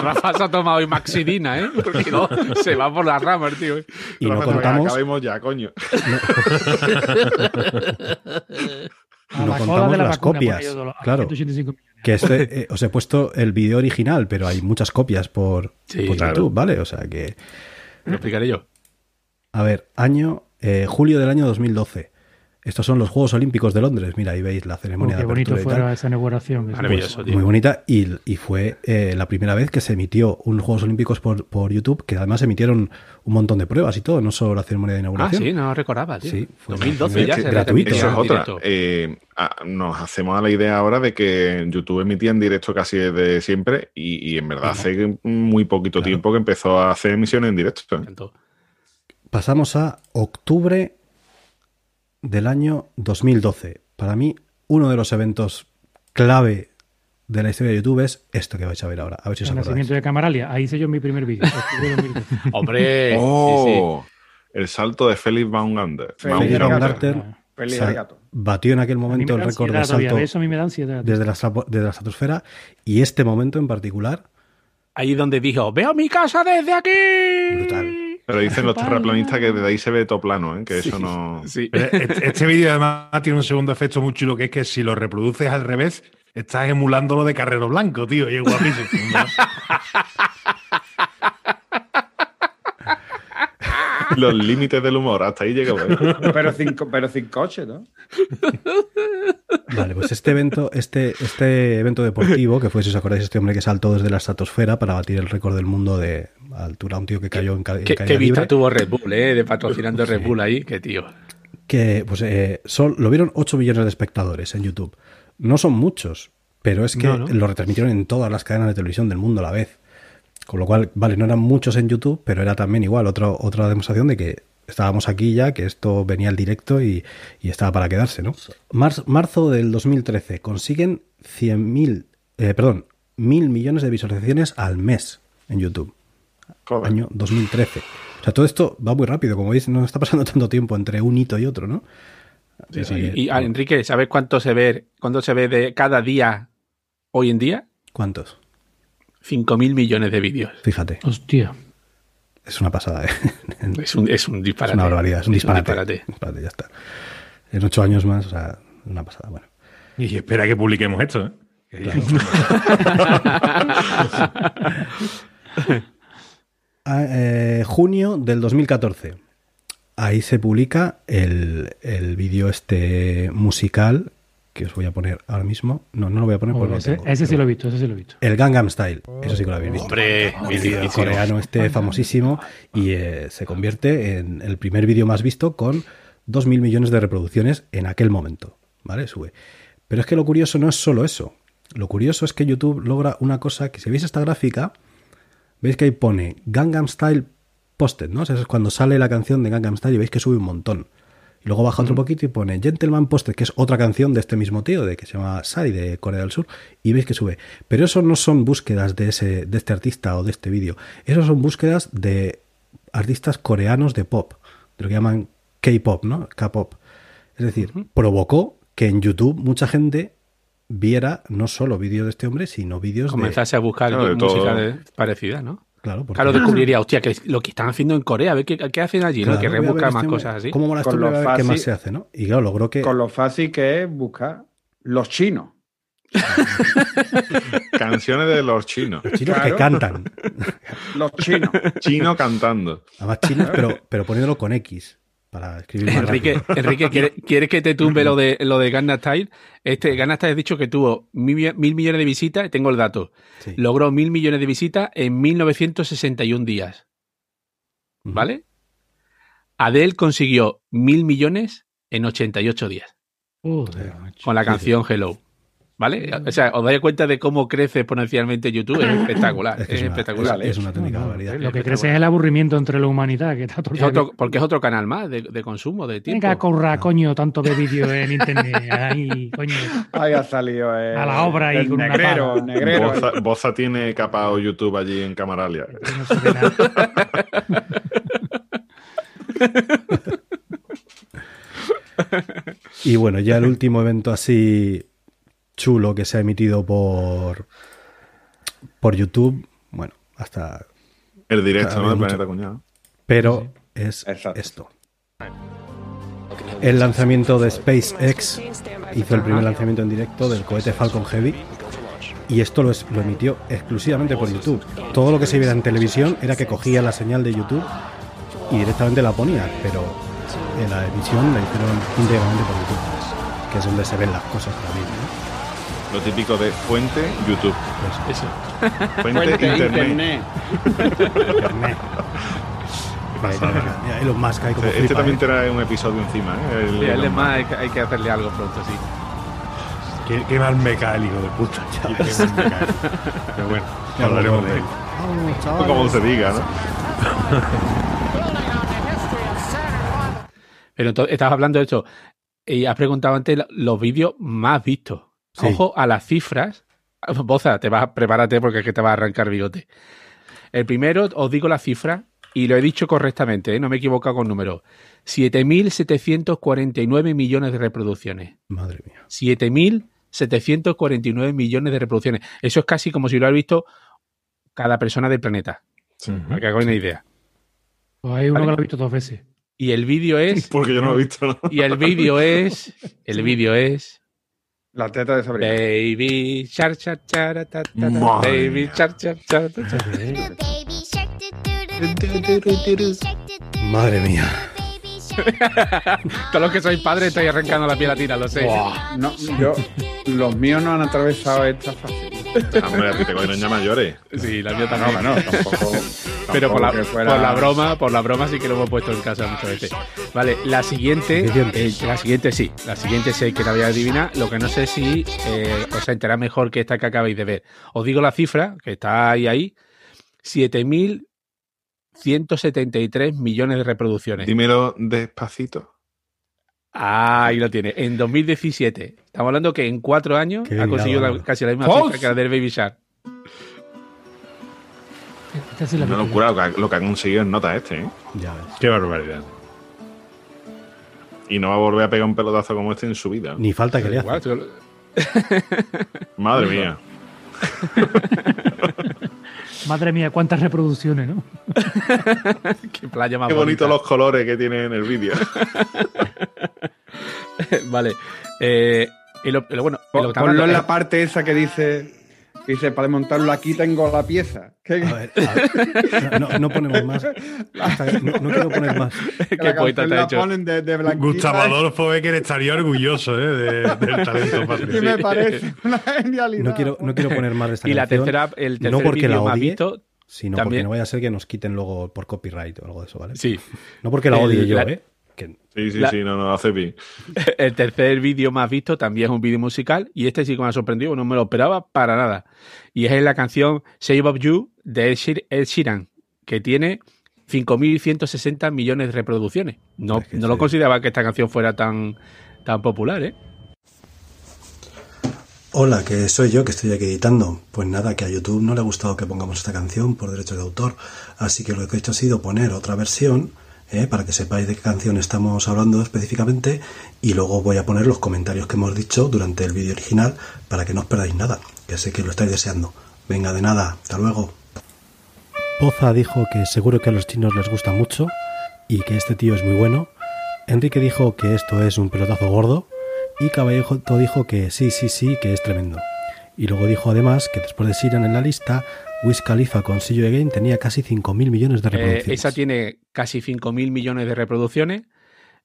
Rafa se ha tomado hoy maxidina, ¿eh? Porque no, se va por las ramas, tío. Y no Rafa, venga, contamos. Acabemos ya, coño. A No la cola contamos de la las vacuna, copias, claro. 185 millones. Que este, eh, os he puesto el vídeo original, pero hay muchas copias por, Sí, por claro. YouTube, ¿vale? O sea que. Lo explicaré yo. A ver, año. eh, julio del año 2012. Estos son los Juegos Olímpicos de Londres. Mira, ahí veis la Oh, ceremonia qué de bonito apertura y tal. fuera esa inauguración. Maravilloso, Pues, tío. muy bonita y, y fue eh, la primera vez que se emitió un Juegos Olímpicos por, por YouTube, que además emitieron un montón de pruebas y todo, no solo la ceremonia de Ah, inauguración. sí, no recordaba, tío. Sí, fue 2012 ya se gratuito. Eso es otra. Eh, ah, nos hacemos a la idea ahora de que YouTube emitía en directo casi desde siempre y, y en verdad hace muy poquito tiempo que empezó a hacer emisiones en directo. Pasamos a octubre del año 2012. Para mí, uno de los eventos clave de la historia de YouTube es esto que vais a ver ahora. A ver si os El nacimiento de Camaralia. Ahí hice yo mi primer vídeo. octubre de 2012. Hombre, sí, sí. Oh, el salto de Félix Baumgartner. Félix Félix gato. batió en aquel momento me el récord de salto Eso a mí me da ansiedad. desde la, desde la estratosfera y este momento en particular, Ahí donde dijo, veo mi casa desde aquí. brutal. Pero dicen los terraplanistas que desde ahí se ve todo plano, ¿eh? que eso no. Sí. Pero Este, este vídeo además tiene un segundo efecto muy chulo, que es que si lo reproduces al revés, estás emulando lo de Carrero Blanco, tío, y es guapísimo. ¿no? Los límites del humor, hasta ahí llegó. ¿eh? Pero sin, pero sin coche, ¿no? Vale, pues este evento, este, este evento deportivo, que fue, si os acordáis, este hombre que saltó desde la estratosfera para batir el récord del mundo de altura, un tío que cayó en, ca- en ¿Qué, caída qué vista libre, tuvo Red Bull, eh? De patrocinando Red Bull ahí, qué tío. que pues eh, sol- lo vieron 8 millones de espectadores en YouTube. No son muchos, pero es que No, no. lo retransmitieron en todas las cadenas de televisión del mundo a la vez. Con lo cual, vale, no eran muchos en YouTube, pero era también igual otro, otra demostración de que estábamos aquí ya, que esto venía al directo y, y estaba para quedarse, ¿no? Mar- marzo del 2013 consiguen 100.000, eh, perdón, mil millones de visualizaciones al mes en YouTube. Joder. Año 2013. O sea, todo esto va muy rápido, como veis, no está pasando tanto tiempo entre un hito y otro, ¿no? Sí, sí. que- Y ah, Enrique, ¿sabes cuánto se ve, cuánto se ve de cada día hoy en día? ¿Cuántos? 5.000 millones de vídeos. Fíjate, Hostia. es una pasada, ¿eh? Es un, es un Es disparate. una barbaridad, es un disparate. disparate. Disparate, ya está. En ocho años más, o sea, una pasada. Bueno, Y espera que publiquemos esto, ¿eh? Ah, eh, junio del 2014. Ahí se publica el, el vídeo este musical que os voy a poner ahora mismo. No, no lo voy a poner porque Oh, no lo ese, tengo, ese sí lo he visto, ese sí lo he visto. El Gangnam Style, eso sí que lo habéis visto. Hombre, el coreano este famosísimo y eh, se convierte en el primer vídeo más visto con 2.000 millones de reproducciones en aquel momento. ¿Vale? Sube. Pero es que lo curioso no es solo eso. Lo curioso es que YouTube logra una cosa que si veis esta gráfica, veis que ahí pone Gangnam Style Posted, ¿no? O sea, es cuando sale la canción de Gangnam Style y veis que sube un montón. Y luego baja otro poquito y pone Gentleman Posted, que es otra canción de este mismo tío, de que se llama Sai, de Corea del Sur, y veis que sube. Pero eso no son búsquedas de, ese, de este artista o de este vídeo. Eso son búsquedas de artistas coreanos de pop, de lo que llaman K-pop, ¿no? K-pop. Es decir, provocó que en YouTube mucha gente viera no solo vídeos de este hombre, sino vídeos de... Comenzase a buscar Claro, de música de- parecida, ¿no? Claro, porque- Claro, descubriría, hostia, que lo que están haciendo en Corea, a ver qué, qué hacen allí, ¿no? Que rebusca este más cosas así. ¿Cómo mola Con hombre? lo A ver qué más fácil- se hace, ¿no? Y claro, logró que... Con lo fácil que es buscar los chinos. Canciones de los chinos. chinos Claro. que cantan. Los chinos. Chino cantando. Además chinos, pero, pero poniéndolo con X. Para escribir más Enrique. Enrique ¿quiere- ¿quieres que te tumbe lo de lo de Gangnam Style? Este, Gangnam Style has dicho que tuvo mil, mil millones de visitas, tengo el dato. Sí. Logró mil millones de visitas en 1961 días. ¿Vale? Adele consiguió mil millones en 88 días con la canción Hello. ¿Vale? O sea, os dais cuenta de cómo crece exponencialmente YouTube. Es espectacular. Es que Es, es una, espectacular. es- es una técnica No, no, barbaridad. Lo que crece es el aburrimiento entre la humanidad, que está todo otro- porque es otro canal más de, de consumo, de tiempo. Venga, corra, coño, tanto de vídeo en internet. Ahí, coño. Ahí ha salido eh, A la obra y con una negrero, negrero. Boza, Boza tiene capado YouTube allí en Camaralia. no. Y bueno, ya el último evento así chulo que se ha emitido por, por YouTube, bueno, hasta... El directo, ¿no? Del Planeta Cuñado. Pero es Exacto. esto. El lanzamiento de SpaceX hizo el primer lanzamiento en directo del cohete Falcon Heavy y esto lo, es- lo emitió exclusivamente por YouTube. Todo lo que se viera en televisión era que cogía la señal de YouTube y directamente la ponía, pero en la emisión la hicieron íntegramente por YouTube, que es donde se ven las cosas también. ¿no? Lo típico de fuente, YouTube. Eso. Fuente, Fuente internet. internet. Mira, Elon Musk ahí como Este flipa, también ¿eh? trae un episodio encima, ¿eh? El- Y a él Elon es más, Musk. hay que, hay que hacerle algo pronto, sí. Qué, qué mal me cae el hijo de puta. Qué mal me cae. Pero bueno, Ya hablaremos de él. Chavales. Como se diga, ¿no? Pero entonces, estabas hablando de esto. Y has preguntado antes lo- los vídeos más vistos. Sí. Ojo a las cifras. Boza, te vas, prepárate porque es que te va a arrancar bigote. El primero, os digo la cifra, y lo he dicho correctamente, ¿eh? no me he equivocado con números. 7.749 millones de reproducciones. Madre mía. 7.749 millones de reproducciones. Eso es casi como si lo hubiera visto cada persona del planeta. Para que hagáis una idea. Pues hay uno Vale. que lo ha visto dos veces. Y el vídeo es. Porque yo no lo he visto, ¿no? Y el vídeo es. El vídeo es. La teta de Sabrina. Baby Shark Shark Chara, ta, ta, ta, Madre Baby Shark Shark Chara, ta, ta. Madre mía. Todos los que sois padres estáis arrancando la piel a tira, lo sé. No, yo, los míos no han atravesado esta fase. Hombre, a ti te cogen ya mayores. Sí, la mía No, también. no, tampoco. Pero por la, fuera- por la broma, por la broma sí que lo hemos puesto en casa muchas veces. Vale, la siguiente, eh, la siguiente sí, la siguiente sé que la voy a adivinar. Lo que no sé si eh, os enteráis mejor que esta que acabáis de ver. Os digo la cifra, que está ahí ahí, 7.173 millones de reproducciones. Dímelo despacito. Ah, ahí lo tiene. En 2017. Estamos hablando que en cuatro años Qué ha conseguido la- casi la misma cifra que la del Baby Shark. Esta sí la Una locura lo que, ha, lo que ha conseguido en nota este, ¿eh? Ya ves. Qué barbaridad. Y no va a volver a pegar un pelotazo como este en su vida. Ni falta que le hace. Madre mía. Madre mía, cuántas reproducciones, ¿no? Qué playa más Qué bonito bonita. los colores que tiene en el vídeo. vale. Eh, y lo, y lo bueno, estamos Ponlo en la parte esa que dice, dice, para desmontarlo aquí tengo la pieza. ¿Qué? A ver, a ver. No, no ponemos más. No, no quiero poner más. Qué poeta te ha hecho. de, de. Gustavo Adolfo Becker estaría orgulloso ¿eh? de- del talento me parece una genialidad. No quiero, no quiero poner más de esta Y la tercera, el tercer no porque la odie, visto, sino porque no vaya a ser que nos quiten luego por copyright o algo de eso, ¿vale? sí. No porque la El- odie yo, la- ¿eh? Sí, sí, La- sí, no, no, hace bien. El tercer vídeo más visto también es un vídeo musical y este sí que me ha sorprendido, no me lo esperaba para nada. Y es la canción Save of You de Ed Sheer- Ed Sheeran, que tiene 5.160 millones de reproducciones. No, Es que no lo consideraba que esta canción fuera tan, tan popular, ¿eh? Hola, que soy yo que estoy aquí editando. Pues nada, que a YouTube no le ha gustado que pongamos esta canción por derecho de autor, así que lo que he hecho ha sido poner otra versión eh, para que sepáis de qué canción estamos hablando específicamente y luego voy a poner los comentarios que hemos dicho durante el vídeo original para que no os perdáis nada, que sé que lo estáis deseando. Venga, de nada, hasta luego. Poza dijo que seguro que a los chinos les gusta mucho y que este tío es muy bueno. Enrique dijo que esto es un pelotazo gordo y Caballejo dijo que sí, sí, sí, que es tremendo. Y luego dijo además que después de Siran en la lista, Wiz Khalifa con See You Again tenía casi 5.000 millones de Eh, reproducciones. esa tiene casi 5.000 millones de reproducciones.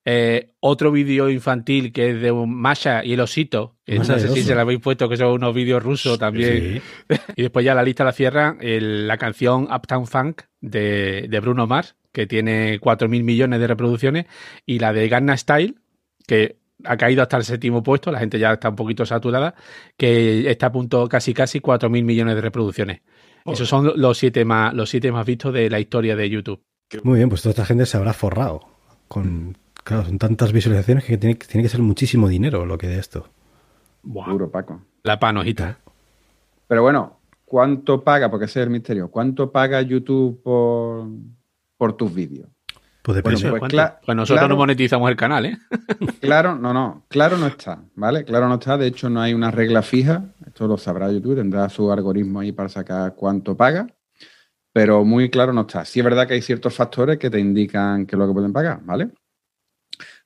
Eh, otro vídeo infantil que es de un Masha y el osito, que no sé si oso. se lo habéis puesto, que son unos vídeos rusos también. Sí. Y después ya la lista la cierra el- la canción Uptown Funk de, de Bruno Mars, que tiene 4.000 millones de reproducciones, y la de Gangnam Style, que ha caído hasta el séptimo puesto, la gente ya está un poquito saturada, que está a punto casi casi 4.000 millones de reproducciones. Esos son los siete, más, los siete más vistos de la historia de YouTube. Muy bien, pues toda esta gente se habrá forrado. Con, claro, son tantas visualizaciones que tiene, tiene que ser muchísimo dinero lo que de esto. Buah, Seguro, Paco. la panojita. Pero bueno, ¿cuánto paga? Porque ese es el misterio. ¿Cuánto paga YouTube por, por tus vídeos? Pues depende. Bueno, pues, Pues nosotros claro- no monetizamos el canal, ¿eh? Claro, no, no, claro no está, ¿vale? Claro no está, de hecho no hay una regla fija, esto lo sabrá YouTube, tendrá su algoritmo ahí para sacar cuánto paga, pero muy claro no está. Sí es verdad que hay ciertos factores que te indican qué es lo que pueden pagar, ¿vale?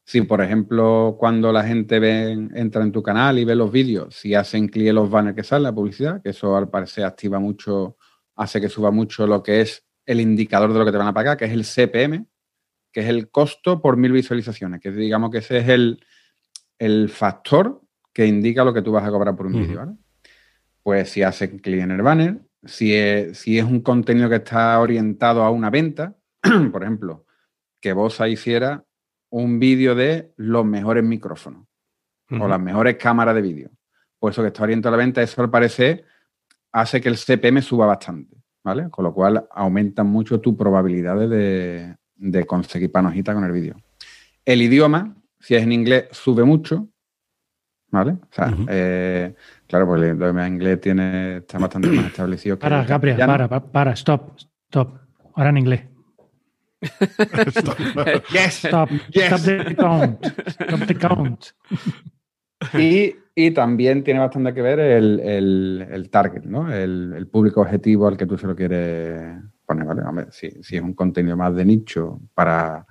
Si, por ejemplo, cuando la gente ve, entra en tu canal y ve los vídeos, si hacen clic en los banners que salen, la publicidad, que eso al parecer activa mucho, hace que suba mucho lo que es el indicador de lo que te van a pagar, que es el CPM, que es el costo por mil visualizaciones, que digamos que ese es el, el factor que indica lo que tú vas a cobrar por un Ujú. vídeo, ¿vale? Pues si hacen clic en el banner, si es, si es un contenido que está orientado a una venta, por ejemplo, que Bosa hiciera un vídeo de los mejores micrófonos o las mejores cámaras de vídeo. Pues eso que está orientado a la venta, eso al parecer hace que el CPM suba bastante, ¿vale? Con lo cual aumentan mucho tus probabilidades de, de conseguir panojita con el vídeo. El idioma, si es en inglés, sube mucho, ¿vale? O sea, eh, claro, pues el idioma inglés tiene, está bastante más establecido que Para, el Gabriel, para, para, para, stop, stop. Ahora en inglés. Yes. Stop, Yes. stop the count. Stop the count. Y, y también tiene bastante que ver el, el- el target, ¿no? El, el público objetivo al que tú se lo quieres poner, ¿vale? Hombre, si, si es un contenido más de nicho para,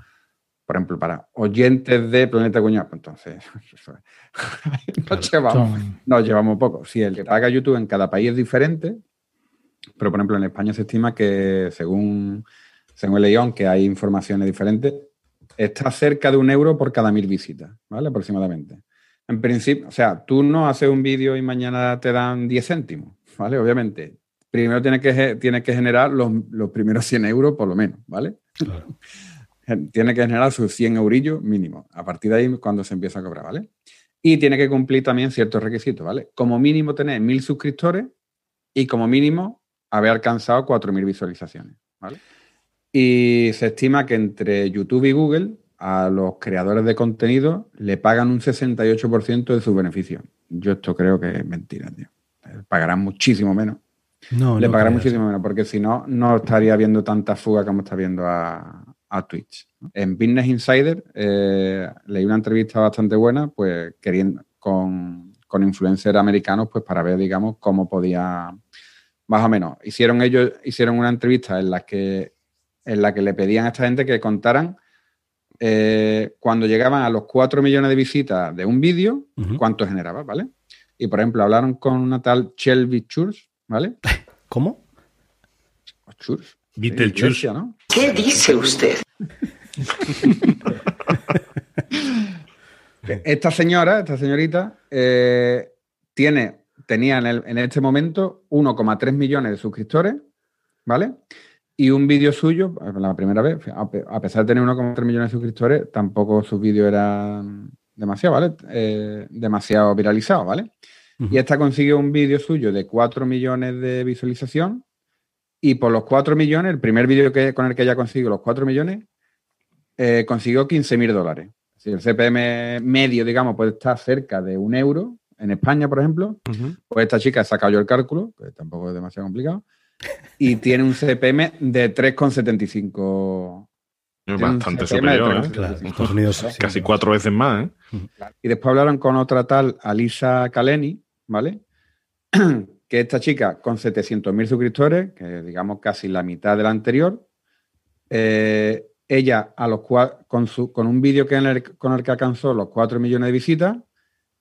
por ejemplo, para oyentes de Planeta Cuñado, pues entonces nos, llevamos, nos llevamos poco. Si el que paga YouTube en cada país es diferente, pero por ejemplo en España se estima que según, según el León, que hay informaciones diferentes, está cerca de un euro por cada mil visitas, ¿vale? Aproximadamente. En principio, o sea, tú no haces un vídeo y mañana te dan 10 céntimos, ¿vale? Obviamente. Primero tienes que, tienes que generar los, los primeros 100 euros por lo menos, ¿vale? Tiene que generar sus 100 eurillos mínimo. A partir de ahí es cuando se empieza a cobrar, ¿vale? Y tiene que cumplir también ciertos requisitos, ¿vale? Como mínimo tener 1.000 suscriptores y como mínimo haber alcanzado 4.000 visualizaciones, ¿vale? Y se estima que entre YouTube y Google a los creadores de contenido le pagan un 68% de sus beneficios. Yo esto creo que es mentira, tío. Eh, Pagarán muchísimo menos. No, le no pagarán creas. muchísimo menos, porque si no, no estaría viendo tanta fuga como está viendo a, a Twitch. En Business Insider eh, leí una entrevista bastante buena, pues queriendo con, con influencers americanos, pues para ver, digamos, cómo podía, más o menos. Hicieron ellos, hicieron una entrevista en la que, en la que le pedían a esta gente que contaran eh, cuando llegaban a los 4 millones de visitas de un vídeo, cuánto generaba, ¿vale? Y por ejemplo, hablaron con una tal Shelby Church, ¿vale? ¿Cómo? Iglesia, ¿no? ¿Qué dice usted? Esta señora, esta señorita, eh, tiene, tenía en, el- en este momento 1,3 millones de suscriptores, ¿vale? Y un vídeo suyo, la primera vez, a pesar de tener 1,3 millones de suscriptores, tampoco sus vídeos eran demasiado, ¿vale? Eh, demasiado viralizados, ¿vale? Y esta consiguió un vídeo suyo de 4 millones de visualización y por los 4 millones, el primer vídeo que, con el que ella consiguió los 4 millones, eh, consiguió 15 mil dólares. Si el CPM medio, digamos, puede estar cerca de un euro, en España, por ejemplo, pues esta chica ha sacado yo el cálculo, que tampoco es demasiado complicado, y tiene un CPM de 3,75. Es Tiene un bastante superior, ¿eh? 3,75. Claro, Estados Unidos sí, Casi cuatro veces más, ¿eh? Y después hablaron con otra tal Alisa Kaleni, ¿vale? que esta chica con 700.000 suscriptores, que digamos casi la mitad de la anterior, eh, ella a los con, su, con un vídeo que con el que alcanzó los 4 millones de visitas,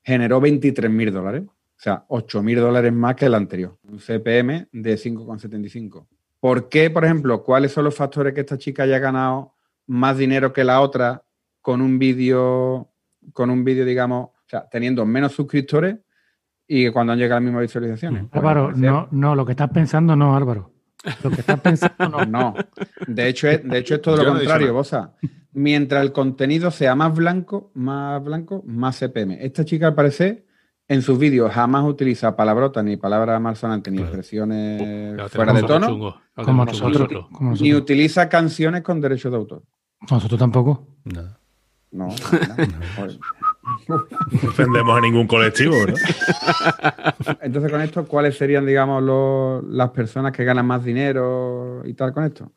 generó 23.000 dólares. O sea, 8.000 dólares más que el anterior. Un CPM de 5,75. ¿Por qué, por ejemplo, cuáles son los factores que esta chica haya ganado más dinero que la otra con un vídeo, con un vídeo, digamos, o sea, teniendo menos suscriptores y cuando han llegado a las mismas visualizaciones? Pues, Álvaro, no, no, lo que estás pensando no, Álvaro. Lo que estás pensando no. No, de hecho es, de hecho es todo Yo lo no contrario. Bosa. mientras el contenido sea más blanco, más blanco, más CPM. Esta chica, al parecer, en sus vídeos jamás utiliza palabrotas ni palabras malsonantes ni expresiones fuera de tono, chungo, Como nosotros. ni utiliza canciones con derechos de autor. Nosotros tampoco. Nada. No, no. No ofendemos a ningún colectivo, ¿no? Entonces, con esto, ¿cuáles serían, digamos, los- las personas que ganan más dinero y tal con esto?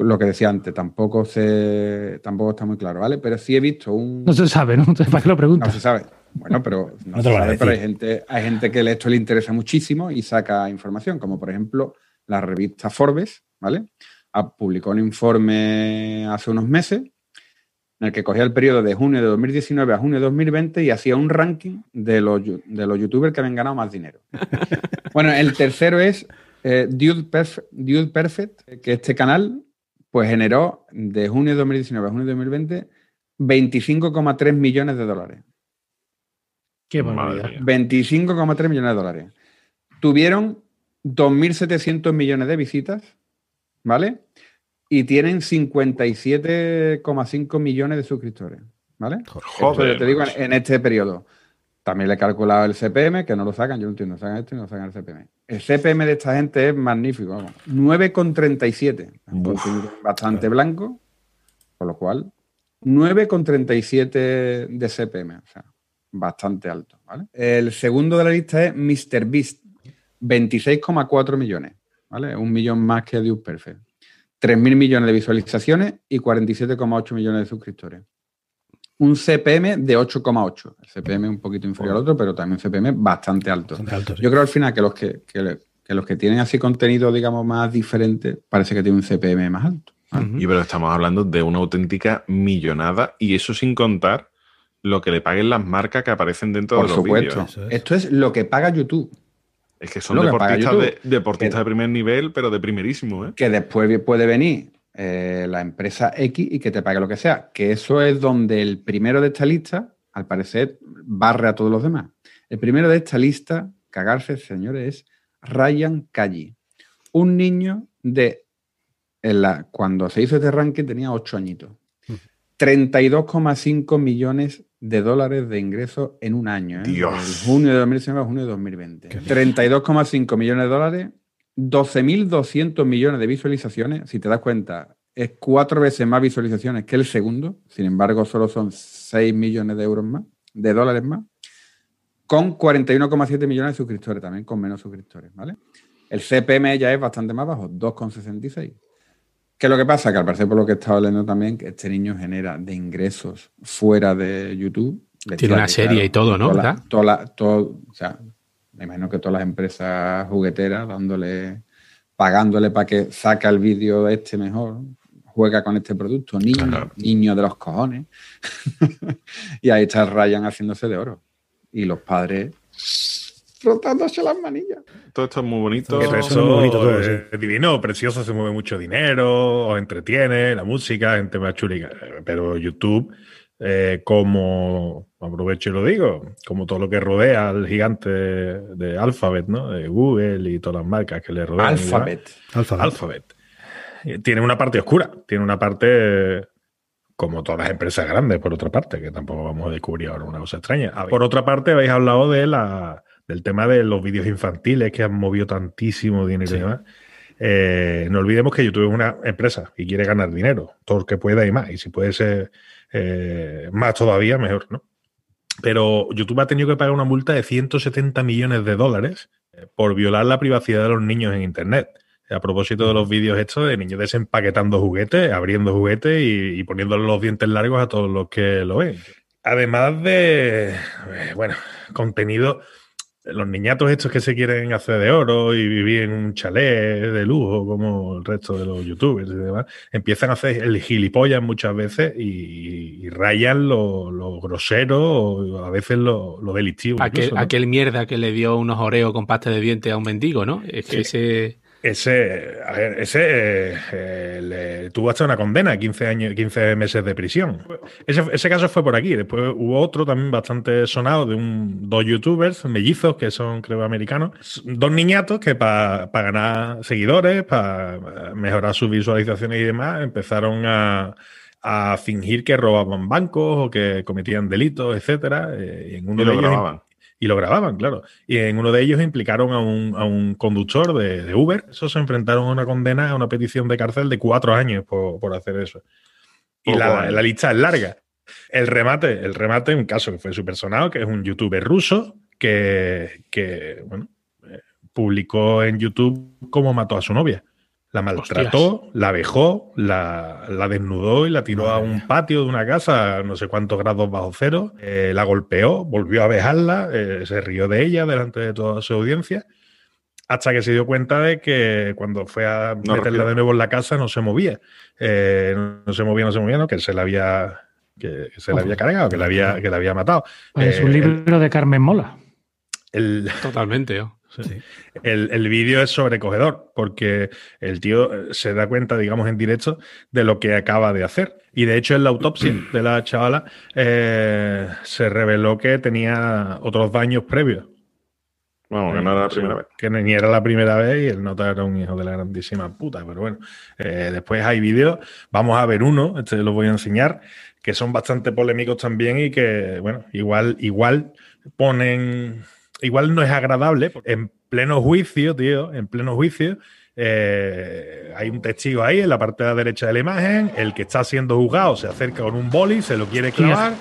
Lo que decía antes, tampoco se, tampoco está muy claro, ¿vale? Pero sí he visto un. No se sabe, ¿no? Entonces, ¿Para qué lo No preguntas? se sabe. Bueno, pero no, No se sabe, pero hay gente, hay gente que esto le interesa muchísimo y saca información, como por ejemplo la revista Forbes, ¿vale? Ah, Publicó un informe hace unos meses en el que cogía el periodo de junio de 2019 a junio de 2020 y hacía un ranking de los, de los youtubers que habían ganado más dinero. bueno, el tercero es eh, Dude, Perf- Dude Perfect, que este canal pues generó de junio de 2019 a junio de 2020 25,3 millones de dólares. Qué barbaridad. mía. 25,3 millones de dólares. Tuvieron 2.700 millones de visitas, ¿vale? Y tienen 57,5 millones de suscriptores, ¿vale? Joder, te digo en, este periodo. También le he calculado el CPM, que no lo sacan, yo no entiendo, sacan esto y no sacan el CPM. El CPM de esta gente es magnífico, vamos. 9,37. Un contenido Bastante blanco, con lo cual 9,37 de CPM, o sea, bastante alto, ¿vale? El segundo de la lista es MrBeast, 26,4 millones, ¿vale? Un millón más que Dude Perfect. 3.000 millones de visualizaciones y 47,8 millones de suscriptores. Un CPM de 8,8. El CPM es un poquito inferior al otro, pero también un CPM bastante alto. Bastante alto, sí. Yo creo al final que los que, que- que los que tienen así contenido, digamos, más diferente, parece que tienen un CPM más alto. Y pero estamos hablando de una auténtica millonada y eso sin contar lo que le paguen las marcas que aparecen dentro Por de los supuesto. vídeos. Eso es. Esto es lo que paga YouTube. Es que son Lo que paga deportistas, de, deportistas de primer nivel, pero de primerísimo, ¿eh? que después puede venir eh, la empresa X y que te pague lo que sea. Que eso es donde el primero de esta lista, al parecer, barre a todos los demás. El primero de esta lista, cagarse, señores, es Ryan Calli. Un niño de. en la- cuando se hizo este ranking tenía 8 añitos. 32,5 millones de dólares de ingresos en un año. ¿eh? Dios. Junio de 2019 a junio de 2020. 32,5 millones de dólares 12.200 millones de visualizaciones, si te das cuenta, es cuatro veces más visualizaciones que el segundo, sin embargo, solo son 6 millones de euros más, de dólares más, con 41,7 millones de suscriptores, también con menos suscriptores, ¿vale? El CPM ya es bastante más bajo, 2,66. ¿Qué es lo que pasa? Que al parecer, por lo que he estado leyendo también, que este niño genera de ingresos fuera de YouTube. Tiene una serie y todo, ¿no? Toda la- toda la- todo- o sea, me imagino que todas las empresas jugueteras dándole, pagándole para que saca el vídeo este mejor, juega con este producto, niño, Claro. niño de los cojones. y ahí está Ryan haciéndose de oro. Y los padres frotándose las manillas. Todo esto es muy bonito. Que Todo eso suena muy bonito todo, sí. es divino, precioso, se mueve mucho dinero, os entretiene, la música, gente más chulica. Pero YouTube, eh, como aprovecho y lo digo, como todo lo que rodea al gigante de Alphabet, ¿no? De Google y todas las marcas que le rodean. Alphabet. Alphabet. Alphabet. Eh, Tiene una parte oscura, tiene una parte como todas las empresas grandes, por otra parte, que tampoco vamos a descubrir ahora una cosa extraña. Por otra parte, habéis hablado de la, del tema de los vídeos infantiles que han movido tantísimo dinero y demás. Eh, no olvidemos que YouTube es una empresa y quiere ganar dinero, todo lo que pueda y más. Y si puede ser eh, más todavía, mejor, ¿no? Pero YouTube ha tenido que pagar una multa de 170 millones de dólares eh, por violar la privacidad de los niños en Internet. A propósito de los vídeos estos de niños desempaquetando juguetes, abriendo juguetes y, y poniéndole los dientes largos a todos los que lo ven. Además de, bueno, contenido, los niñatos estos que se quieren hacer de oro y vivir en un chalet de lujo como el resto de los youtubers y demás, empiezan a hacer el gilipollas muchas veces y, y rayan lo, lo grosero o a veces lo, lo delictivo. Aquel, incluso, ¿no? aquel mierda que le dio unos oreos con pasta de dientes a un mendigo, ¿no? Es que ese. Ese, a ver, ese eh, eh, le- tuvo hasta una condena, 15 años, 15 meses de prisión. Ese, ese caso fue por aquí. Después hubo otro también bastante sonado de un, dos youtubers mellizos que son, creo, americanos. Dos niñatos que para ganar seguidores, para mejorar sus visualizaciones y demás, empezaron a, a fingir que robaban bancos o que cometían delitos, etcétera. eh, y en uno Y de lo ellos grababan. Y lo grababan, claro. Y en uno de ellos implicaron a un, a un conductor de, de Uber. Eso se enfrentaron a una condena, a una petición de cárcel de cuatro años por, por hacer eso. Y la, la lista es larga. El remate, el remate, un caso que fue súper sonado, que es un youtuber ruso que, que, bueno, eh, publicó en YouTube cómo mató a su novia. La maltrató, la vejó, la, la desnudó y la tiró a un patio de una casa a no sé cuántos grados bajo cero. eh, la golpeó, volvió a vejarla, eh, se rió de ella delante de toda su audiencia. Hasta que se dio cuenta de que cuando fue a No meterla de nuevo en la casa no se movía. Eh, no se movía, no se movía, no, que se la había, que se la había cargado, que la había, que la había matado. Pues es un libro de Carmen Mola. el, Totalmente, ¿no? El, el vídeo es sobrecogedor porque el tío eh, se da cuenta, digamos, en directo de lo que acaba de hacer. Y de hecho, en la autopsia de la chavala eh, se reveló que tenía otros daños previos. Vamos, que no era la primera vez. Que ni era la primera vez y el nota era un hijo de la grandísima puta. Pero bueno, eh, después hay vídeos. Vamos a ver uno, este lo voy a enseñar, que son bastante polémicos también y que, bueno, igual, igual ponen. Igual no es agradable. En pleno juicio, tío, en pleno juicio. eh, hay un testigo ahí en la parte de la derecha de la imagen. El que está siendo juzgado se acerca con un boli, se lo quiere clavar.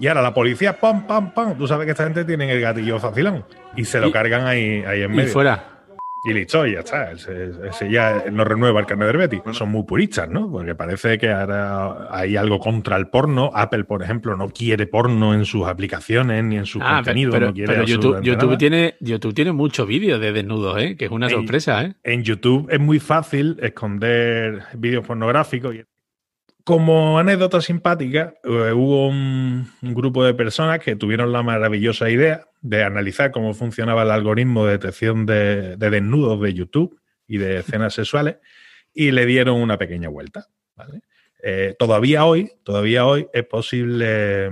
Y ahora la policía, pam, pam, pam. Tú sabes que esta gente tiene el gatillo facilón. Y se lo Y- cargan ahí, ahí en Y medio. fuera. Y listo, y ya está. Ese, ese ya no renueva el carnet de Betty. Son muy puristas, ¿no? Porque parece que ahora hay algo contra el porno. Apple, por ejemplo, no quiere porno en sus aplicaciones ni en sus Ah, contenidos. pero, no quiere pero YouTube, tiene, YouTube tiene muchos vídeos de desnudos, ¿eh? Que es una En- sorpresa, ¿eh? En YouTube es muy fácil esconder vídeos pornográficos. y- Como anécdota simpática, eh, hubo un, un grupo de personas que tuvieron la maravillosa idea de analizar cómo funcionaba el algoritmo de detección de, de desnudos de YouTube y de escenas sexuales y le dieron una pequeña vuelta. ¿vale? Eh, todavía hoy, todavía hoy es posible,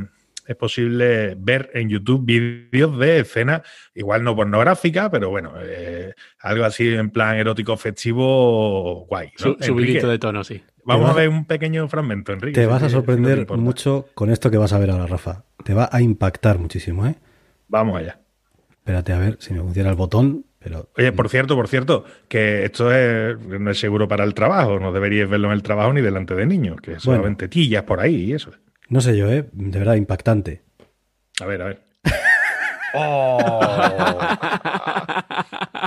es posible ver en YouTube vídeos de escenas, igual no pornográficas, pero bueno, eh, algo así en plan erótico festivo guay. ¿no? Su, subidito de tono, sí. Vamos a ver un pequeño fragmento, Enrique. Te si vas a si sorprender mucho con esto que vas a ver ahora, Rafa. Te va a impactar muchísimo, ¿eh? Vamos allá. Espérate a ver si me funciona el botón, pero... Oye, por cierto, por cierto, que esto es, no es seguro para el trabajo, no deberíais verlo en el trabajo ni delante de niños, que solamente tillas por ahí y eso. No sé yo, ¿eh? De verdad, impactante. A ver, a ver. ¡Oh!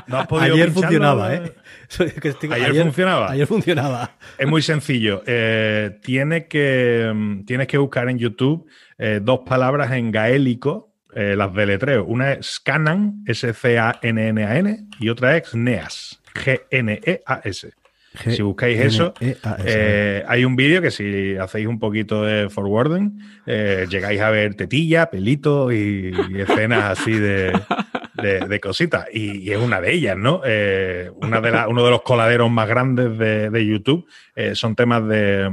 No Ayer funcionaba, ¿eh? Ayer funcionaba. Ayer funcionaba. Es muy sencillo. Eh, tienes, que, mm, tienes que buscar en YouTube eh, dos palabras en gaélico, eh, las deletreo. Una es Scanan, S-C-A-N-N-A-N, y otra es Gneas, G-N-E-A-S. Si buscáis eso, G-N-E-A-S. eh, hay un vídeo que si hacéis un poquito de forwarding, eh, llegáis a ver tetilla, pelito y, y escenas así de, de- de cositas. Y, y es una de ellas, ¿no? Eh, una de la- uno de los coladeros más grandes de, de YouTube eh, son temas de, eh,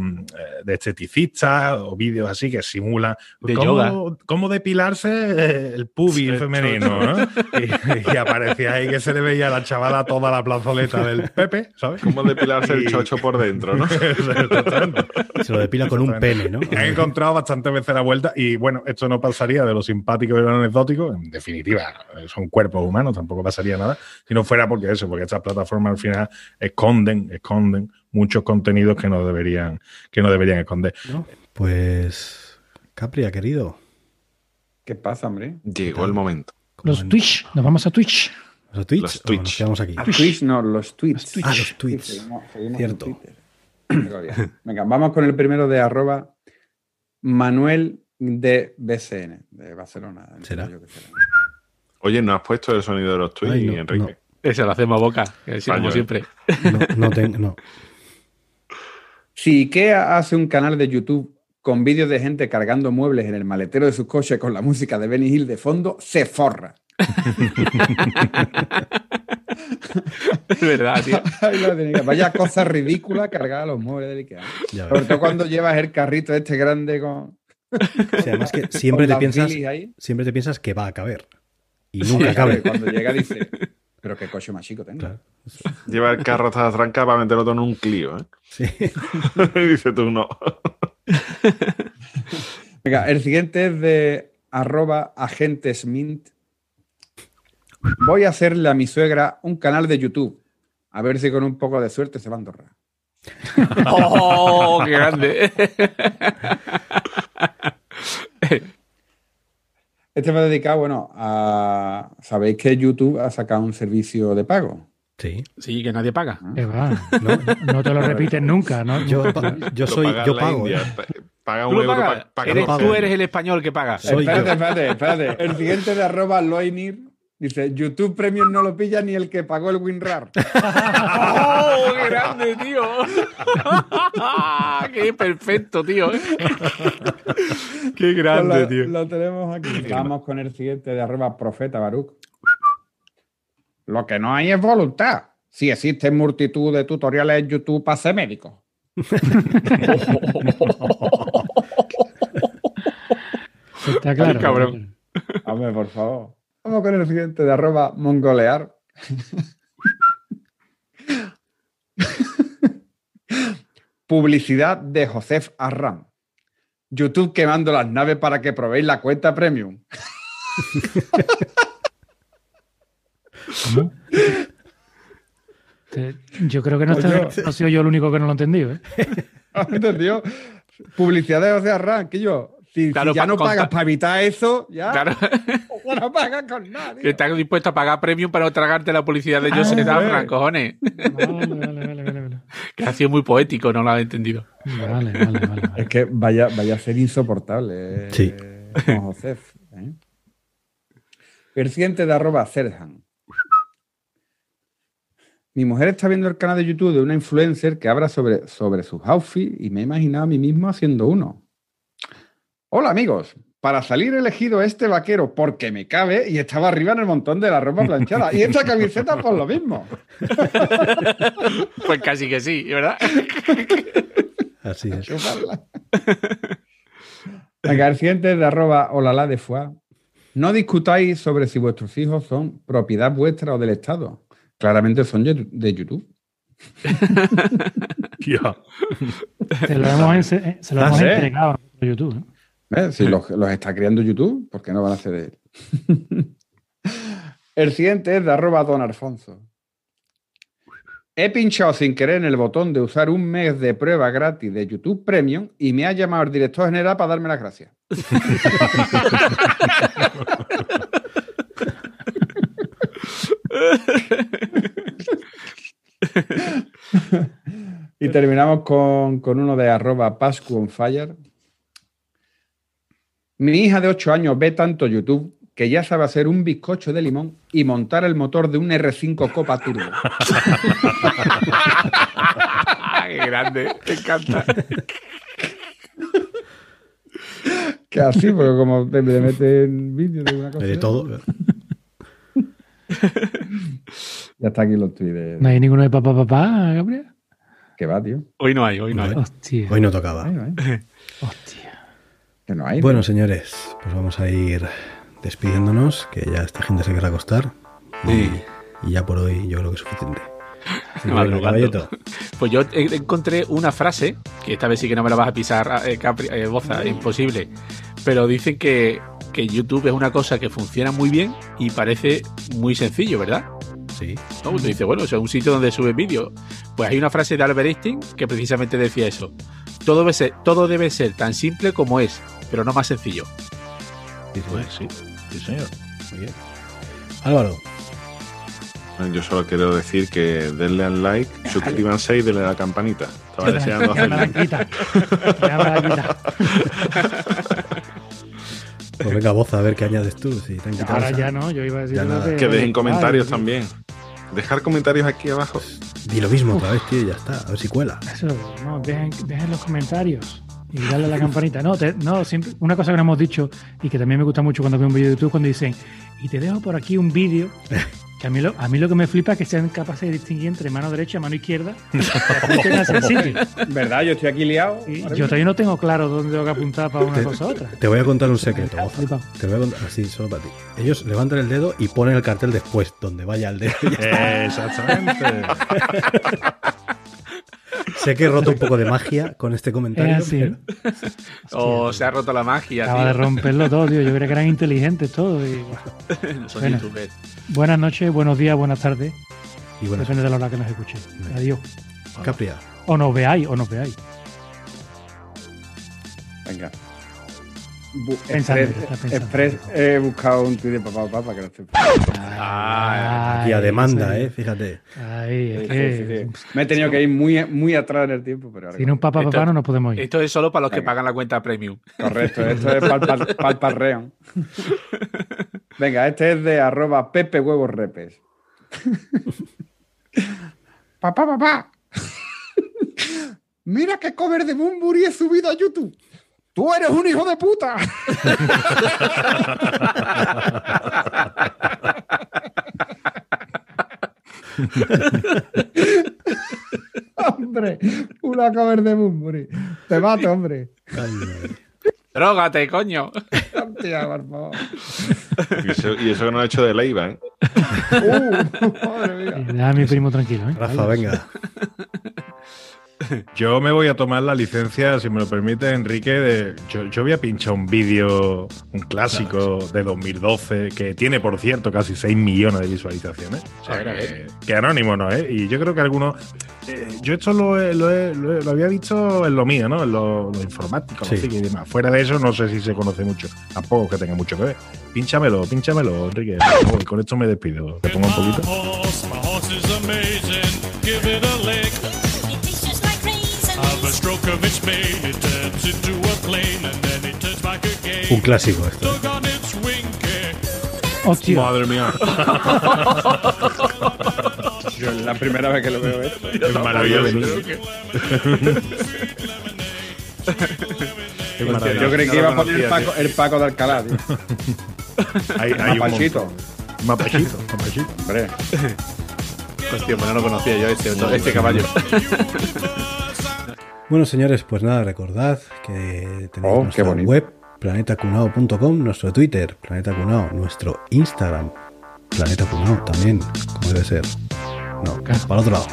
de esteticistas o vídeos así que simulan De cómo, yoga. cómo depilarse el pubi femenino, ¿no? Y, y aparecía ahí que se le veía a la chavala toda la plazoleta del Pepe, ¿sabes? Cómo depilarse el Y- chocho por dentro, ¿no? Se lo depila con un pene, ¿no? He encontrado bastantes veces la vuelta y bueno, esto no pasaría de lo simpático y lo anecdótico. En definitiva, son cuerpos humanos, tampoco pasaría nada si no fuera porque eso, porque estas plataformas al final esconden, esconden muchos contenidos que no deberían, que no deberían esconder. Pues... Capria, querido. ¿Qué pasa, hombre? Llegó el momento. Los Twitch, nos vamos a Twitch. ¿Los Twitch? Los ¿O Twitch. nos quedamos aquí? A Twitch, no, los tweets. Ah, los tweets. Sí, seguimos- seguimos en Cierto. Venga, vamos con el primero de arroba Manuel de BCN, de Barcelona. ¿Será? yo que será. Oye, ¿no has puesto el sonido de los tweets, Ay, no, Enrique? Ese lo hacemos a boca, como siempre. No, no tengo... No. Si IKEA hace un canal de YouTube con vídeos de gente cargando muebles en el maletero de sus coches con la música de Benny Hill de fondo, se forra. Es verdad, tío. Vaya cosa ridícula cargar a los muebles de IKEA. Sobre todo cuando llevas el carrito este grande con, Sí, además que siempre te piensas... Siempre te piensas que va a caber. Y Sí, nunca claro, cabe. Cuando llega dice, pero qué coche más chico tengo. Claro. Lleva el carro hasta la tranca para meterlo todo en un Clio, ¿eh? Sí. y dice tú, no. Venga, el siguiente es de arroba agentesmint. Voy a hacerle a mi suegra un canal de YouTube. A ver si con un poco de suerte se va a Andorra. ¡Oh, qué grande! Este va dedicado, bueno, a... ¿Sabéis que YouTube ha sacado un servicio de pago? Sí. Sí, que nadie paga. Que va. No, no te lo repiten nunca, ¿no? Yo, yo soy, yo pago. India. ¿eh? Eres- tú eres el español que paga. Soy yo. espérate, espérate, espérate. El siguiente de arroba Loinir dice, YouTube Premium no lo pilla ni el que pagó el WinRAR. ¡Oh, qué grande, tío! ¡Qué perfecto, tío! ¡Qué grande, Pues lo, tío! lo tenemos aquí. Vamos con el siguiente de arroba Profeta Baruch. Lo que no hay es voluntad. Si existen multitud de tutoriales en YouTube para ser médico. Está claro. Ay, cabrón. Hombre, por favor. Vamos con el siguiente de arroba mongolear. Publicidad de Josef Arram. YouTube quemando las naves para que probéis la cuenta premium. Yo creo que no, está- no he sido yo el único que no lo he entendido. ¿eh? ¿Has entendido? Publicidad de José Arram, que yo. Si, si Claro, ya no pagas para evitar eso, ya Claro, ya no pagas con nadie. que estás dispuesto a pagar premium para no tragarte la publicidad de Joseph Ah, Dafran, sí. cojones. Vale, vale, vale, vale, vale. Que ha sido muy poético, no lo has entendido. Vale, vale, vale, vale. Es que vaya, vaya a ser insoportable. eh, Sí. Con Josef. ¿eh? El siguiente de arroba Serhan. Mi mujer está viendo el canal de YouTube de una influencer que habla sobre, sobre sus outfits y me he imaginado a mí mismo haciendo uno. Hola amigos, para salir he elegido este vaquero porque me cabe y estaba arriba en el montón de la ropa planchada. Y esta camiseta por lo mismo. Pues casi que sí, ¿verdad? Así es. Venga, el siguiente es de arroba olala de foie. No discutáis sobre si vuestros hijos son propiedad vuestra o del Estado. Claramente son de YouTube. Se lo hemos, se lo Ah, hemos entregado a YouTube. ¿eh? ¿Ves? Si los, los está criando YouTube, ¿por qué no van a ceder? el siguiente es de arroba don Alfonso. He pinchado sin querer en el botón de usar un mes de prueba gratis de YouTube Premium y me ha llamado el director general para darme las gracias. y terminamos con, con uno de arroba Pascu on Fire. Mi hija de 8 años ve tanto YouTube que ya sabe hacer un bizcocho de limón y montar el motor de un R5 Copa Turbo. ¡Qué grande! Me encanta. que así, porque como te, te meten vídeos de una cosa. De todo. Ya está aquí los tweets. de- No hay ninguno de papá, papá, Gabriel. Que va, tío. Hoy no hay, hoy no hay. Hostia, Hoy no tocaba. Ay, ay, hostia. Que no hay. Bueno, señores, pues vamos a ir despidiéndonos, que ya esta gente se quiere acostar. Y, y ya por hoy yo creo que es suficiente. Pues yo encontré una frase, que esta vez sí que no me la vas a pisar, eh, Capri, eh, Boza, imposible, pero dicen que, que YouTube es una cosa que funciona muy bien y parece muy sencillo, ¿verdad? Sí. ¿No? Tú dices, bueno, o sea, un sitio donde subes vídeos. Pues hay una frase de Albert Einstein que precisamente decía eso. Todo debe ser, todo debe ser tan simple como es, pero no más sencillo. Sí, sí. Pues sí, sí, señor. Muy bien. Álvaro, Yo solo quiero decir que denle al like, suscríbanse y denle a la campanita. Estaba deseando hacerlo. pues venga, voz a ver qué añades tú. Si te han quitado Ahora esa. ya no, yo iba a decir de- Que dejen comentarios Ay, también. Dejar comentarios aquí abajo. Di lo mismo otra vez, tío, y ya está. A ver si cuela. Eso, no, dejen, dejen los comentarios y dale a la campanita. No, te- no, siempre, una cosa que no hemos dicho y que también me gusta mucho cuando veo un vídeo de YouTube cuando dicen, y te dejo por aquí un vídeo, que a mí, lo, a mí lo que me flipa es que sean capaces de distinguir entre mano derecha y mano izquierda. ¿Verdad? Yo estoy aquí liado. Y yo todavía no tengo claro dónde tengo que apuntar para una Te- cosa u otra. Te voy a contar un secreto, flipado. Te voy a contar así, solo para ti. Ellos levantan el dedo y ponen el cartel después, donde vaya el dedo. Exactamente. sé que he roto un poco de magia con este comentario. Es así, pero- O se ha roto la magia, Acaba de romperlo todo, tío. Yo creía que eran inteligentes todos. y- Son Bueno. youtubers. Buenas noches, buenos días, buenas tardes. Y bueno, Depende de la hora que nos escuchéis. Adiós. Capria, O nos veáis, o nos veáis. Venga. Bu- Pensando, Express, está pensando. Express, he buscado un tuit de papá papá para que lo esté. y a demanda, sí. ¿eh? Fíjate. Ay, es Sí, que sí, sí. Me he tenido que ir muy, muy atrás en el tiempo, pero ahora sin un papá papá no nos podemos ir. Esto es solo para los que pagan la cuenta premium. Correcto, esto es palpar, palparreón. Venga, este es de arroba Pepe Huevos Repes. papá, papá. Mira qué cover de Bumburi he subido a YouTube. Tú eres un hijo de puta. hombre, una cover de Bumburi. Te mato, hombre. ¡Drógate, coño! Hostia, por favor. Y eso, y eso que no ha hecho de Leiva, ¿eh? Uh, madre mía. Deja a mi primo tranquilo, ¿eh? Rafa, venga. Yo me voy a tomar la licencia, si me lo permite, Enrique. De, yo, yo voy a pinchar un vídeo, un clásico de 2012, que tiene, por cierto, casi 6 millones de visualizaciones. O sea, que, que anónimo no, ¿eh? Y yo creo que algunos. eh, yo esto lo, he- lo, he- lo he- lo había visto en lo mío, ¿no? En lo, lo informático, Sí. lo friki y demás. Fuera de eso, no sé si se conoce mucho. Tampoco que tenga mucho que ver. Pínchamelo, pínchamelo, Enrique. por favor, y con esto me despido. Te pongo un poquito. Un clásico esto. Look on its winky. Hostia, Madre mía. Yo es la primera vez que lo veo esto. Es maravilloso. Maravilloso. Yo creí que lo iba a poner el Paco, el Paco de Alcalá, tío. Hay, hay un Mapachito. montón. Mapachito, mapachito. Hombre, Hostia, pues no lo conocía yo, este, este caballo. Bueno, señores, pues nada, recordad que tenéis Oh, nuestra bonito. web planetacunao.com, nuestro Twitter, Planeta Cunao, nuestro Instagram, Planeta Cunao también, como debe ser. No, para el otro lado.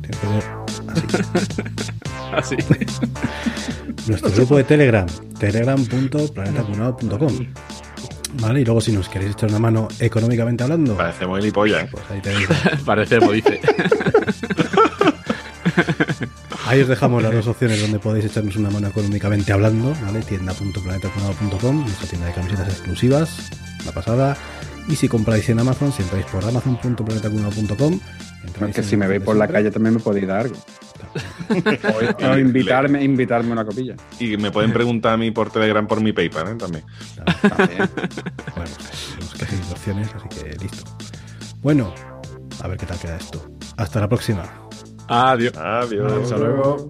Tiene que ser así. Así. Nuestro grupo de Telegram, telegram.planetacunao.com. Vale, y luego si nos queréis echar una mano económicamente hablando, Parecemos gilipollas, ¿eh? pues ahí tenéis. Parecemos, dice. Ahí os dejamos las dos opciones donde podéis echarnos una mano económicamente hablando, ¿vale? Tienda.planetacunado.com, nuestra tienda de camisetas exclusivas, la pasada. Y si compráis en Amazon, si entráis por amazon.planetacunado.com. no, es que si me veis por la calle también me podéis dar algo. O invitarme, invitarme una copilla. Y me pueden preguntar a mí por Telegram por mi PayPal, ¿eh? También. También. Bueno, tenemos que seguir opciones, así que listo. Bueno, a ver qué tal queda esto. Hasta la próxima. Adiós. Adiós. Hasta luego.